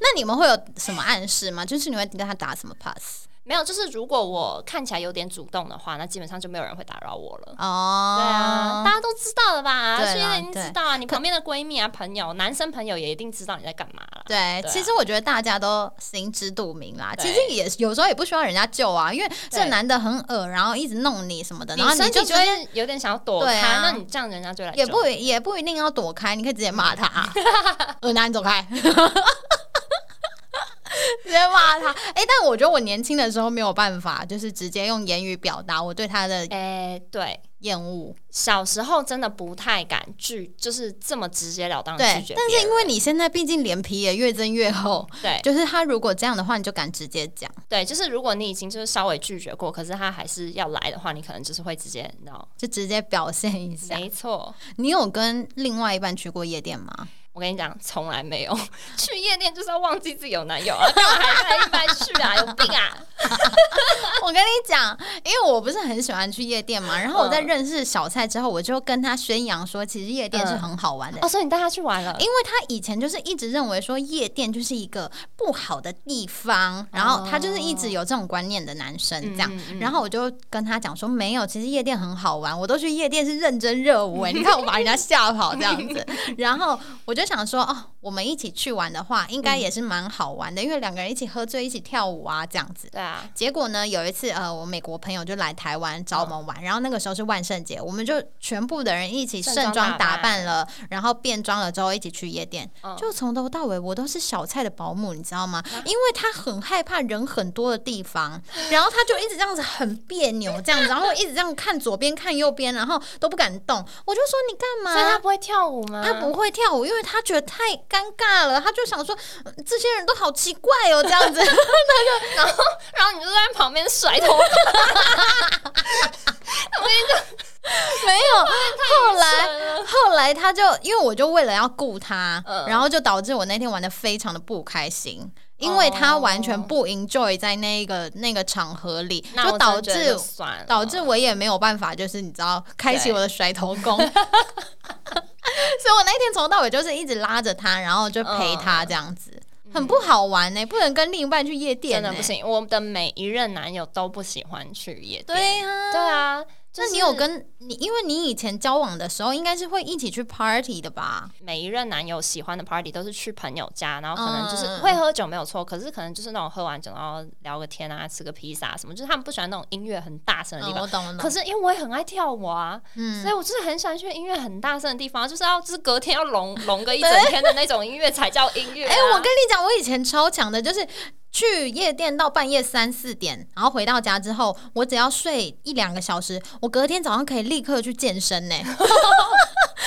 S1: 那你们会有什么暗示吗？就是你会跟他打什么 pass？
S2: 没有，就是如果我看起来有点主动的话，那基本上就没有人会打扰我了。哦，对啊，大家都知道了吧？所以已经知道啊。你旁边的闺蜜啊、朋友、男生朋友也一定知道你在干嘛了。
S1: 对，其实我觉得大家都心知肚明啦。其实也有时候也不需要人家救啊，因为这男的很恶，然后一直弄你什么的，然后你就觉得
S2: 有点想要躲开。那你这样人家就来，
S1: 也不也不一定要躲开，你可以直接骂他，恶男，你走开。直接骂他，哎，但我觉得我年轻的时候没有办法，就是直接用言语表达我对他的，
S2: 哎，对，
S1: 厌恶。
S2: 小时候真的不太敢拒，就是这么直截了当的拒绝，
S1: 但是因为你现在毕竟脸皮也越增越厚，
S2: 对
S1: 就是他如果这样的话，你就敢直接讲。
S2: 对，就是如果你已经就是稍微拒绝过，可是他还是要来的话，你可能就是会直接，你知道，
S1: 就直接表现一下。
S2: 没错。
S1: 你有跟另外一半去过夜店吗？
S2: 我跟你讲，从来没有 去夜店就是要忘记自己有男友啊，干嘛还跟一般去啊？有病啊！
S1: 我跟你讲，因为我不是很喜欢去夜店嘛，然后我在认识小蔡之后，我就跟他宣扬说，其实夜店是很好玩的。
S2: 哦，所以你带他去玩了，
S1: 因为他以前就是一直认为说夜店就是一个不好的地方，然后他就是一直有这种观念的男生这样。然后我就跟他讲说，没有，其实夜店很好玩，我都去夜店是认真热舞、欸，你看我把人家吓跑这样子。然后我就想说，哦，我们一起去玩的话，应该也是蛮好玩的，因为两个人一起喝醉，一起跳舞啊这样子。
S2: 对啊，
S1: 结果呢，有一次，呃，我美国朋友就来台湾找我们玩，然后那个时候是万圣节，我们就全部的人一起盛装打
S2: 扮
S1: 扮了，然后变装了之后一起去夜店，
S2: 嗯
S1: 就从头到尾我都是小蔡的保姆，你知道吗？因为他很害怕人很多的地方，然后他就一直这样子很别扭这样子，然后一直这样看左边看右边，然后都不敢动，我就说你干嘛？
S2: 所以他不会跳舞吗？
S1: 他不会跳舞，因为他觉得太尴尬了，他就想说、呃这些人都好奇怪哦，这样子。
S2: 然后然后你就在旁边甩头发，
S1: 没有，后来后来他就因为我就为了要顾他，
S2: 嗯
S1: 然后就导致我那天玩的非常的不开心。因为他完全不 enjoy 在那个那个场合里，就导致导致我也没有办法，就是你知道，开启我的甩头功。所以我那天从头到尾就是一直拉着他，然后就陪他这样子，很不好玩呢、不能跟另一半去夜店、呢。
S2: 真的不行。我的每一任男友都不喜欢去夜店。
S1: 对啊，
S2: 对啊，就是
S1: 那你有跟你，因为你以前交往的时候，应该是会一起去 party 的吧？
S2: 每一任男友喜欢的 party 都是去朋友家，然后可能就是
S1: 嗯
S2: 会喝酒没有错，可是可能就是那种喝完酒然后聊个天啊，吃个披萨什么，就是他们不喜欢那种音乐很大声的地
S1: 嗯，
S2: 方。
S1: 我懂，了。
S2: 可是因为我也很爱跳舞啊，
S1: 嗯
S2: 所以我就是很喜欢去音乐很大声的地方，就是要就是隔天要隆隆个一整天的那种音乐才叫音乐、啊。
S1: 哎、我跟你讲，我以前超强的，就是去夜店到半夜三四点，然后回到家之后，我只要睡一两个小时，我隔天早上可以立刻去健身呢。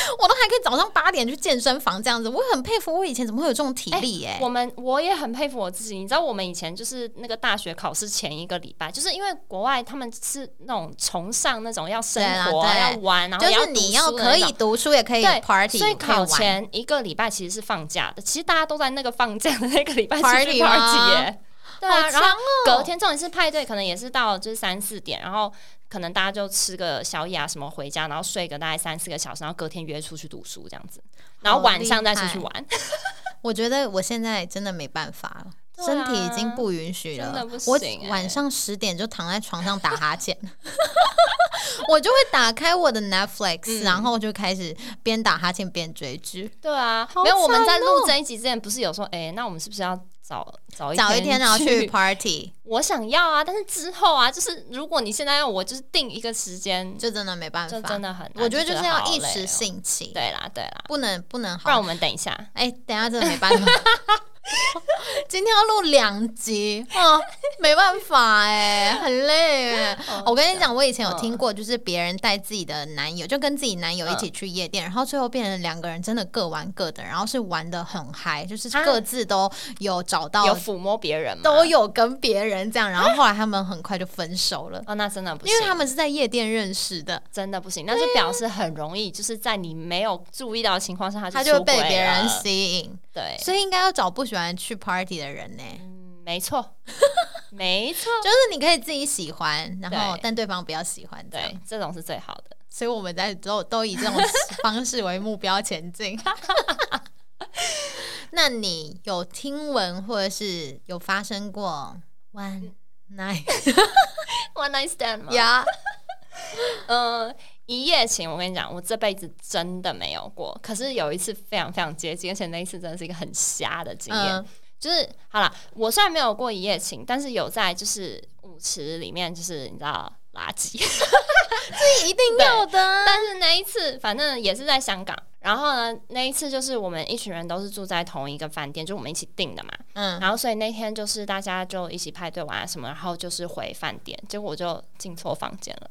S1: 我都还可以早上八点去健身房这样子，我很佩服我以前怎么会有这种体力耶、
S2: 我们我也很佩服我自己，你知道我们以前就是那个大学考试前一个礼拜，就是因为国外他们是那种崇尚那种要生活、要玩，然后
S1: 就是你要可以
S2: 读书
S1: 也可以
S2: 对
S1: party，
S2: 所以考前一个礼拜其实是放假的，其实大家都在那个放假的那个礼拜去
S1: 吗
S2: party 耶。对啊，然后
S1: 哦。
S2: 隔天重点是派对，可能也是到就是三四点，然后可能大家就吃个宵夜啊什么回家，然后睡个大概三四个小时，然后隔天约出去读书这样子，然后晚上再出去玩。
S1: 我觉得我现在真的没办法了。
S2: 啊
S1: 身体已经不允许了，我晚上十点就躺在床上打哈欠，我就会打开我的 Netflix，、
S2: 嗯。
S1: 然后就开始边打哈欠边追剧，
S2: 对啊，
S1: 好
S2: 没有我们在录这一集之前不是有说，哎、那我们是不是要早早一
S1: 早一天然后去
S2: 去
S1: ？party，
S2: 我想要啊，但是之后啊，就是如果你现在要我就是定一个时间，
S1: 就真的没办
S2: 就
S1: 法，
S2: 真的很难，
S1: 我觉得就是要一时。兴起，
S2: 对啦，对啦，
S1: 不能不能
S2: 不然我。们等一下。
S1: 哎、等一下真的没办法。今天要录两集哦，没办法哎，很累我跟你讲，我以前有听
S2: 嗯
S1: 过，就是别人带自己的男友，就跟自己男友一起去夜店，然后最后变成两个人真的各玩各的，然后是玩的很嗨，就是
S2: 啊？
S1: 各自都有找到，
S2: 有抚摸别人吗？
S1: 都有跟别人这样，然后后来他们很快就分手了，
S2: 哦，那真的不行，
S1: 因为他们是在夜店认识的。
S2: 真的不行，那就表示很容易，就是在你没有注意到的情况下，他
S1: 他就被别人吸引，
S2: 对，
S1: 所以应该要找不喜欢去 party 的人呢。
S2: 嗯，没错，没错，
S1: 就是你可以自己喜欢，然后但对方不要喜欢，
S2: 对，这种是最好的。
S1: 所以我们在都都以这种方式为目标前进。那你有听闻或者是有发生过 one night
S2: One night stand 吗？
S1: 呀？
S2: 嗯，一夜情，我跟你讲，我这辈子真的没有过。可是有一次非常非常接近，而且那一次真的是一个很瞎的经验。
S1: 嗯
S2: 就是好了，我虽然没有过一夜情，但是有在就是舞池里面，就是你知道垃圾。
S1: 一定要的啊。
S2: 但是那一次，反正也是在香港。然后呢，那一次就是我们一群人都是住在同一个饭店，就我们一起订的嘛。
S1: 嗯，
S2: 然后所以那天就是大家就一起派对玩啊什么，然后就是回饭店，结果我就进错房间了。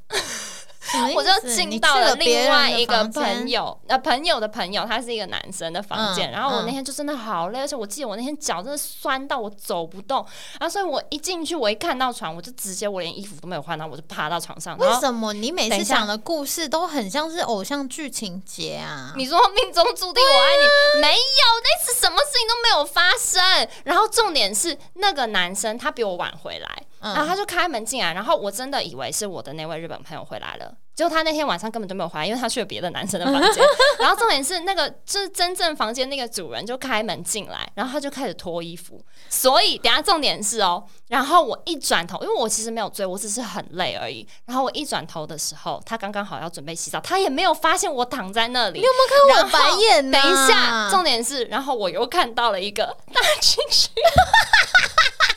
S2: 我就进到
S1: 了
S2: 另外一个朋
S1: 朋友。
S2: 友，呃，朋友的朋友，他是一个男生的房间。
S1: 嗯
S2: 然后我
S1: 嗯
S2: 那天就真的好累，而且我记得我那天脚真的酸到我走不动。然后所以我一进去，我一看到床，我就直接我连衣服都没有换，然后我就趴到床上。
S1: 为什么你每次讲的故事都很像是偶像剧情节啊？
S2: 你说命中注定我爱你，没有，那次什么事情都没有发生。然后重点是那个男生他比我晚回来，
S1: 嗯
S2: 然后他就开门进来，然后我真的以为是我的那位日本朋友回来了。结果他那天晚上根本就没有回来，因为他去了别的男生的房间。然后重点是那个就是真正房间那个主人就开门进来，然后他就开始脱衣服。所以等下重点是哦，然后我一转头，因为我其实没有追，我只是很累而已。然后我一转头的时候，他刚刚好要准备洗澡，他也没有发现我躺在那里。
S1: 你有没有看我白眼呢、
S2: 等一下，重点是，然后我又看到了一个大情绪。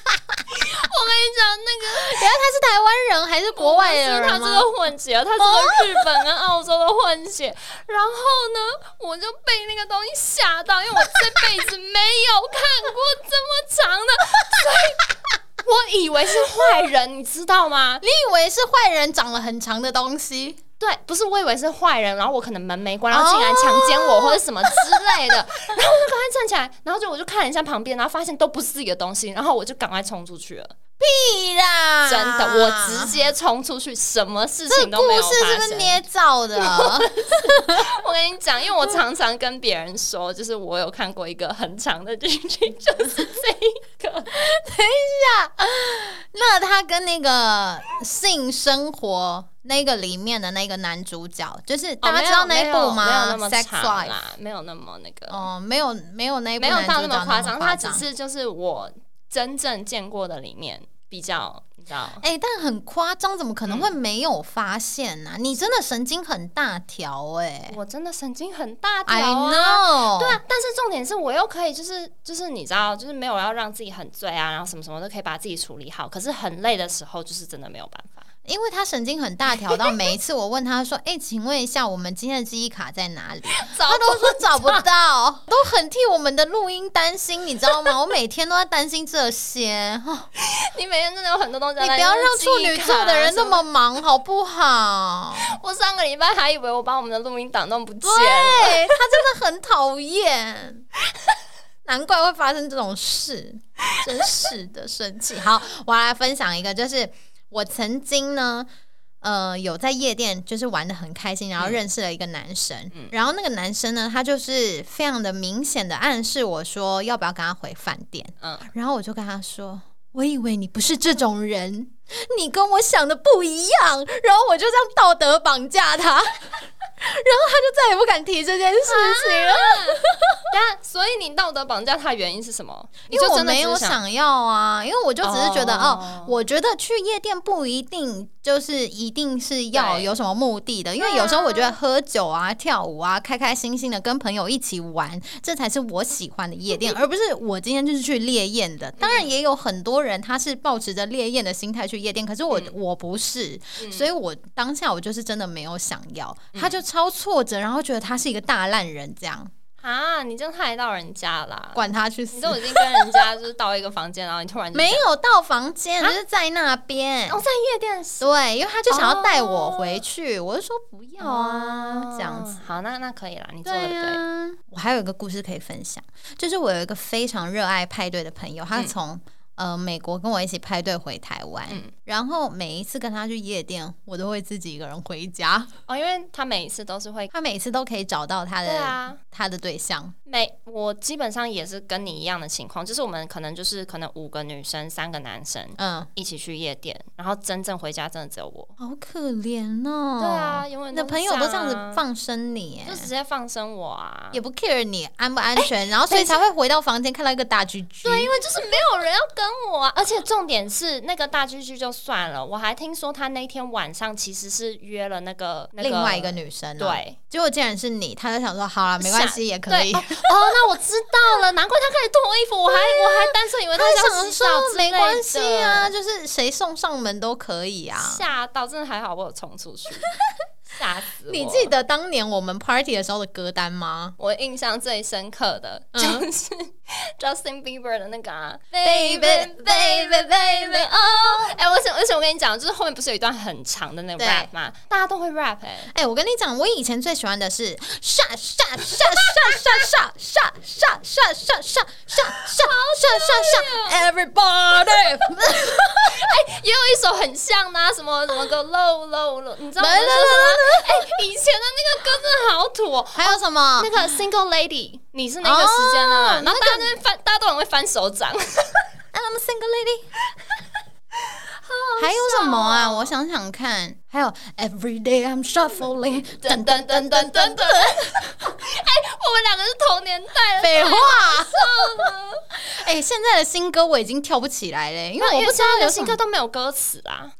S2: 我跟你讲，那个
S1: 等一下他是台湾人还是国外人吗？
S2: 他是个混血，他是个日本跟澳洲的混血。然后呢，我就被那个东西吓到，因为我这辈子没有看过这么长的，所以我以为是坏人，你知道吗？
S1: 你以为是坏人长了很长的东西？
S2: 对，不是我以为是坏人，然后我可能门没关，然后进来强奸我、或者什么之类的，然后我就赶快站起来，然后就我就看了一下旁边，然后发现都不是自己的东西，然后我就赶快冲出去了。
S1: 屁啦！
S2: 真的，我直接冲出去，什么事情都没有
S1: 事是不是
S2: 发生。
S1: 捏造的？
S2: 我跟你讲，因为我常常跟别人说，就是我有看过一个很长的剧情，就是这个。
S1: 等一下那他跟那个性生活那个里面的那个男主角，就是大家知道那一部吗？
S2: 哦没有那么长。啦，没有那么那个，
S1: 哦，没有没有那一部
S2: 没有到那么夸张，
S1: 他
S2: 他只是就是我真正见过的里面比较，你知道。
S1: 哎、但很夸张，怎么可能会没有发现呢、你真的神经很大条哎、
S2: 我真的神经很大条啊对啊，但是重点是我又可以，就是就是你知道，就是没有要让自己很醉啊，然后什么什么都可以把自己处理好。可是很累的时候，就是真的没有办法。
S1: 因为他神经很大条，到每一次我问他说：“哎、请问一下，我们今天的记忆卡在哪里？” 他都说找不到，都很替我们的录音担心，你知道吗？我每天都在担心这些。哦
S2: 你每天真的有很多东西，
S1: 你不要让处女座的人那
S2: 么。
S1: 忙，好不好？
S2: 我上个礼拜还以为我把我们的录音档弄不见
S1: 对
S2: 了。
S1: 他真的很讨厌，难怪会发生这种事，真是的生气。好，我要来分享一个，就是我曾经呢。呃，有在夜店就是玩的很开心，然后认识了一个男生，然后那个男生呢，他就是非常的明显的暗示我说要不要跟他回饭店，
S2: 嗯，
S1: 然后我就跟他说，我以为你不是这种人，你跟我想的不一样，然后我就这样道德绑架他，然后他就再也不敢提这件事情了，
S2: 但所以你道德绑架他的原因是什么？你
S1: 因为我没有
S2: 想
S1: 想要啊，因为我就只是觉得哦
S2: 哦
S1: 我觉得去夜店不一定就是一定是要有什么目的的，因为有时候我觉得喝酒啊、跳舞啊、开开心心的跟朋友一起玩，这才是我喜欢的夜店，而不是我今天就是去烈焰的。当然也有很多人他是抱持着烈焰的心态去夜店，可是我、
S2: 嗯
S1: 我不是，
S2: 嗯
S1: 所以我当下我就是真的没有想要，他就超挫折，然后觉得他是一个大烂人这样，
S2: 啊，你真害到人家啦！
S1: 管他去死
S2: 你。都已经跟人家就是到一个房间，然后你突然
S1: 没有到房间，就是在那边。
S2: 哦，在夜店是
S1: 对，因为他就想要带我回去，我就说不要啊，这样子。
S2: 哦好，那那可以啦，你做的
S1: 对我还有一个故事可以分享，就是我有一个非常热爱派对的朋友，他
S2: 嗯
S1: 从、呃美国跟我一起派对回台湾，然后每一次跟他去夜店，我都会自己一个人回家。
S2: 哦，因为他每一次都是会，
S1: 他每次都可以找到他的、他的对象，
S2: 每我基本上也是跟你一样的情况，就是我们可能就是可能五个女生，三个男生
S1: 嗯，
S2: 一起去夜店，然后真正回家真的只有我。
S1: 好可怜哦。
S2: 对啊，，永远
S1: 你的朋友都这样子
S2: 啊，
S1: 放生你，
S2: 就直接放生我啊。
S1: 也不 care 你安不安全，然后所以才会回到房间看到一个大居居。
S2: 对，因为就是没有人要跟我啊，而且重点是那个大居居就算了，我还听说他那天晚上其实是约了那个、那个、
S1: 另外一个女生、啊，，
S2: 对。
S1: 结果竟然是你，他就想说好了，没关系，也可以。
S2: 哦，哦那我知道了，难怪他开始脱衣服，我还我还单纯以为
S1: 他
S2: 是
S1: 想说没关系啊，就是谁送上门都可以啊。
S2: 吓到，真的还好，我有冲出去。吓死我！
S1: 你记得当年我们 party 的时候的歌单吗？
S2: 我印象最深刻的就是 Justin Bieber 的那个啊
S1: ，Baby Baby Baby
S2: 哦，哎，而且而且我跟你讲，就是后面不是有一段很长的那个 rap 吗？大家都会 rap 哎，
S1: 哎，我跟你讲，我以前最喜欢的是 shut shut shut shut shut shut shut shut shut shut shut everybody，
S2: 哎，也有一首很像呐，什么什么个 low low low，你知道吗？哎，以前的那个歌真的好土哦。
S1: 还有什么？
S2: 那个 single lady，你是那个时间的，然后大家那翻，大家都很会翻手掌。
S1: I'm a single lady。还有什么啊？我想想看，还有 Every day I'm shuffling，
S2: 噔噔噔噔噔噔。哎，我们两个是同年代。
S1: 废话。哎，现在的新歌我已经跳不起来嘞，因为我不知道
S2: 的新歌都没有歌词啊。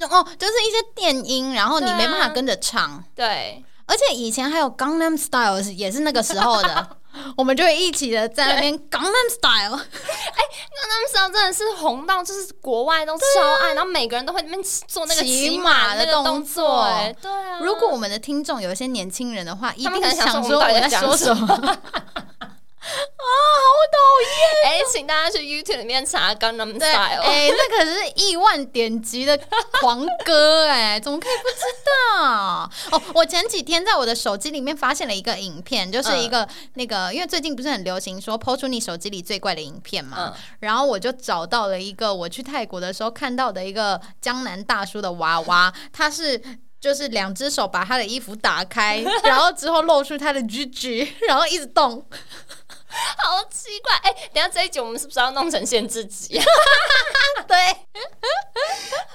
S1: 哦，就是一些电音，然后你没办法跟着唱。
S2: 对。
S1: 而且以前还有 Gangnam Style 也是那个时候的，我们就会一起的在那边 Gangnam Style。哎
S2: ，Gangnam Style 真的是红到就是国外都超爱，然后每个人都会那边做那个骑马的动作。哎，对啊。
S1: 如果我们的听众有一些年轻人的话，一定想说我在说什么。啊，好讨厌！
S2: 哎，请大家去 YouTube 里面查《Gangnam Style》。
S1: 哎，那可是亿万点击的狂歌，哎，怎么可以不知道？哦，我前几天在我的手机里面发现了一个影片，就是一个那个，因为最近不是很流行说抛出你手机里最怪的影片嘛，然后我就找到了一个我去泰国的时候看到的一个江南大叔的娃娃，他是就是两只手把他的衣服打开，然后之后露出他的 G G，然后一直动。
S2: 好奇怪，哎，等下这一集我们是不是要弄成限制级？
S1: 对，好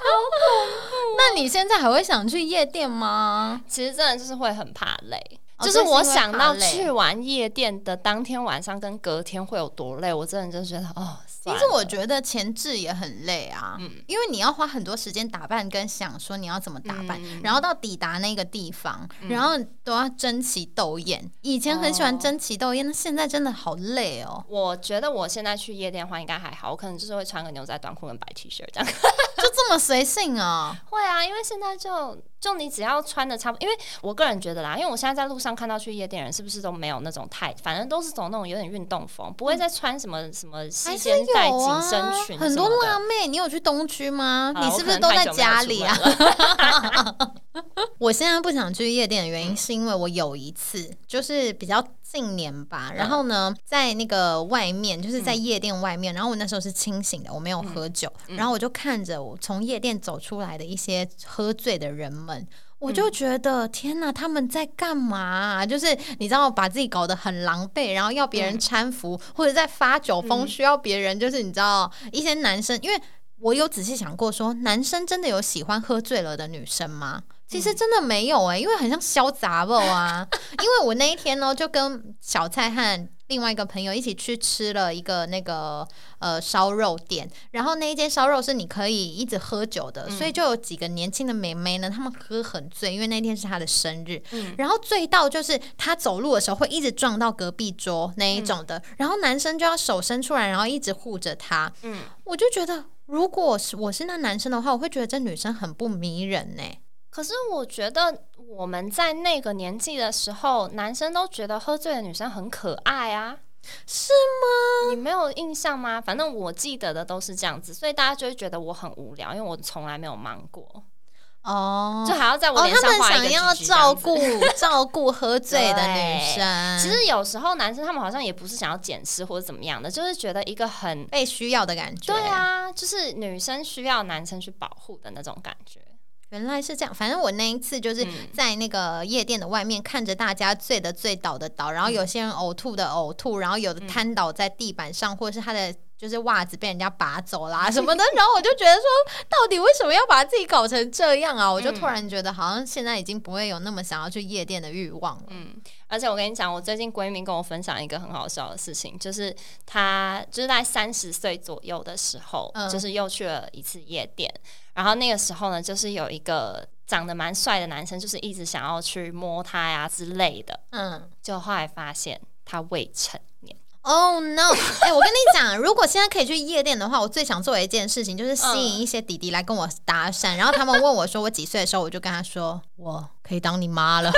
S1: 恐怖。那你现在还会想去夜店吗？
S2: 其实真的就是会很怕累。就是我想到去完夜店的当天晚上跟隔天会有多累，我真的就觉得哦。
S1: 其实我觉得前置也很累啊，嗯，因为你要花很多时间打扮，跟想说你要怎么打扮，然后到抵达那个地方，然后都要争奇斗艳。以前很喜欢争奇斗艳，那现在真的好累哦。
S2: 我觉得我现在去夜店的话应该还好，我可能就是会穿个牛仔短裤跟白 T 恤这样，
S1: 就这么随性啊？
S2: 会啊，因为现在就。就你只要穿的差不多，因为我个人觉得啦，因为我现在在路上看到去夜店人是不是都没有那种太，反正都是走那种有点运动风，不会再穿什么什么细肩带紧身裙。
S1: 很多辣妹，你有去东区吗？你是不是都在家里啊？我现在不想去夜店的原因是因为我有一次就是比较。近年吧，然后呢，在那个外面，就是在夜店外面，然后我那时候是清醒的，我没有喝酒，然后我就看着我从夜店走出来的一些喝醉的人们，我就觉得天哪，他们在干嘛？就是你知道，把自己搞得很狼狈，然后要别人搀扶，或者在发酒疯，需要别人，就是你知道，一些男生，因为我有仔细想过，说男生真的有喜欢喝醉了的女生吗？其实真的没有哎，因为很像潇杂不啊。因为我那一天呢，就跟小蔡和另外一个朋友一起去吃了一个那个呃烧肉店，然后那一间烧肉是你可以一直喝酒的，所以就有几个年轻的妹妹呢，她们喝很醉，因为那天是她的生日，然后醉到就是她走路的时候会一直撞到隔壁桌那一种的，然后男生就要手伸出来，然后一直护着她。嗯，我就觉得如果是我是那男生的话，我会觉得这女生很不迷人呢。
S2: 可是我觉得我们在那个年纪的时候，男生都觉得喝醉的女生很可爱啊，
S1: 是吗？
S2: 你没有印象吗？反正我记得的都是这样子，所以大家就会觉得我很无聊，因为我从来没有忙过哦，就还要在我脸上画一个
S1: 要照顾 照顾喝醉的女生。
S2: 其实有时候男生他们好像也不是想要捡尸或者怎么样的，就是觉得一个很
S1: 被需要的感觉。
S2: 对啊，就是女生需要男生去保护的那种感觉。
S1: 原来是这样，反正我那一次就是在那个夜店的外面看着大家醉的醉倒的倒，然后有些人呕吐的呕吐，然后有的瘫倒在地板上，或者是他的就是袜子被人家拔走啦 什么的，然后我就觉得说，到底为什么要把自己搞成这样啊？我就突然觉得好像现在已经不会有那么想要去夜店的欲望了。嗯，
S2: 而且我跟你讲，我最近闺蜜跟我分享一个很好笑的事情，就是她就是在三十岁左右的时候，就是又去了一次夜店。然后那个时候呢，就是有一个长得蛮帅的男生，就是一直想要去摸她呀之类的。嗯，就后来发现他未成年
S1: Oh no！哎、我跟你讲，如果现在可以去夜店的话，我最想做的一件事情就是吸引一些弟弟来跟我搭讪，然后他们问我说我几岁的时候，我就跟他说我可以当你妈了。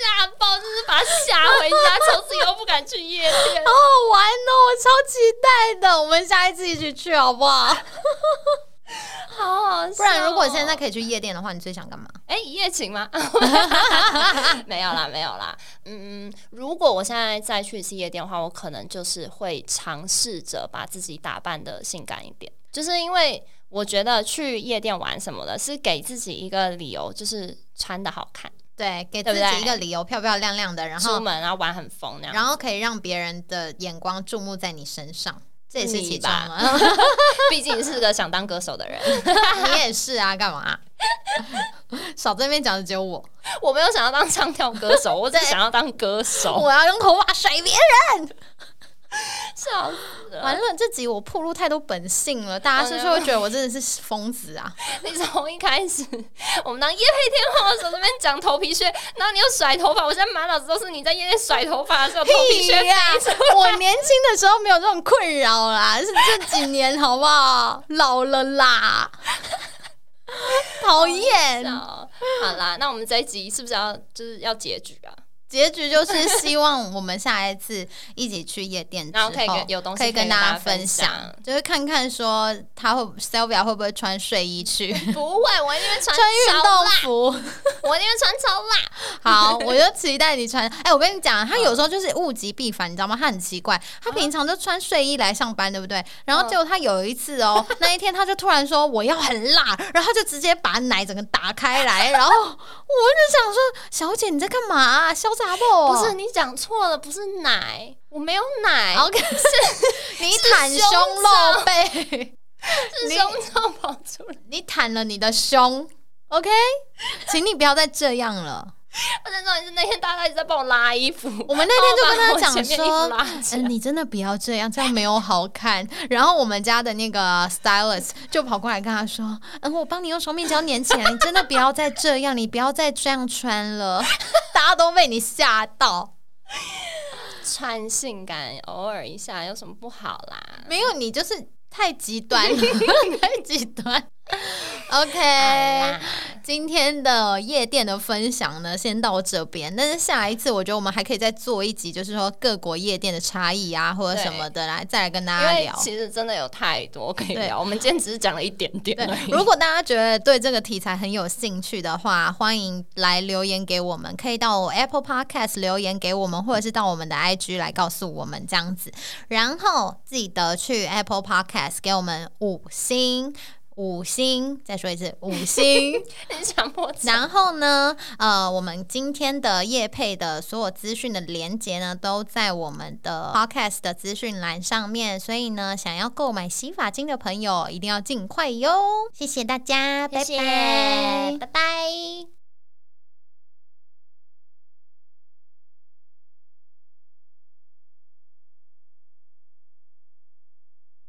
S2: 吓爆，就是把他吓回家，从此以后不敢去夜店。
S1: 好好玩哦，我超期待的。我们下一次一起去好不好？
S2: 好好笑哦
S1: 不然如果现在可以去夜店的话，你最想干嘛？
S2: 哎、一夜情吗？没有啦，没有啦。嗯，如果我现在再去一次夜店的话，我可能就是会尝试着把自己打扮的性感一点，就是因为我觉得去夜店玩什么的，是给自己一个理由，就是穿的好看，
S1: 对，给自己一个理由，漂漂亮亮的，然后
S2: 出门然后玩很疯那样。
S1: 然后可以让别人的眼光注目在你身上，这也是其中
S2: 你吧
S1: 了。
S2: 毕竟是个想当歌手的人，
S1: 你也是啊，干嘛、少在那边讲的只有我，
S2: 我没有想要当唱跳歌手，我只想要当歌手。
S1: 我要用头发甩别人。
S2: 笑死了！
S1: 完了，这集我暴露太多本性了，大家是不是会觉得我真的是疯子啊？
S2: 你从一开始我们当夜配天后的时候，那边讲头皮屑，然后你又甩头发，我现在满脑子都是你在夜店甩头发的时候头皮屑。
S1: 我年轻的时候没有这种困扰啦，是这几年好不好？老了啦，讨厌。
S2: 好好啦，那我们这一集是不是要就是要结局啊？
S1: 结局就是希望我们下一次一起去夜店之
S2: 然后可以跟有东西
S1: 可以跟
S2: 大
S1: 大家分
S2: 享
S1: 享，就是看看说他会 Sylvia 会不会穿睡衣去
S2: 不会，我一定会穿
S1: 穿运动，服。
S2: 我一定会穿超辣。
S1: 好，我就期待你穿。哎、我跟你讲，他有时候就是物极必反，你知道吗？他很奇怪，他平常就穿睡衣来上班，对不对？然后结果他有一次哦，那一天他就突然说我要很辣，然后他就直接把奶整个打开来，然后我就想说，小姐你在干嘛、啊？潇洒不？
S2: 不是你讲错了，不是奶，我没有奶
S1: ，，OK，你袒胸露背，
S2: 是胸罩跑出来。
S1: 你袒了你的胸，OK，请你不要再这样了。
S2: 而且重点是那天大家一直在帮我拉衣服，
S1: 我们那天就跟他讲说，
S2: 拉起来
S1: 嗯，你真的不要这样，这样没有好看。然后我们家的那个 stylist 就跑过来跟他说，嗯，我帮你用双面胶粘起来，你真的不要再这样，你不要再这样穿了。大家都被你吓到，
S2: 穿性感，偶尔一下有什么不好啦？
S1: 没有你就是太极端，太极端。OK，
S2: 啦
S1: 今天的夜店的分享呢，先到这边。但是下一次，我觉得我们还可以再做一集，就是说各国夜店的差异啊，或者什么的，来再来跟大家聊。
S2: 其实真的有太多可以
S1: 对
S2: 聊，我们今天只是讲了一点点
S1: 对。，如果大家觉得对这个题材很有兴趣的话，欢迎来留言给我们，可以到 Apple Podcast 留言给我们，或者是到我们的 IG 来告诉我们这样子。然后记得去 Apple Podcast 给我们五星。五星，再说一次，五星。
S2: 你强迫症
S1: 然后呢，呃，我们今天的叶配的所有资讯的连接呢，都在我们的 podcast 的资讯栏上面，所以呢，想要购买洗发精的朋友一定要尽快哟。谢谢大家，
S2: 谢谢
S1: 拜拜
S2: 拜拜。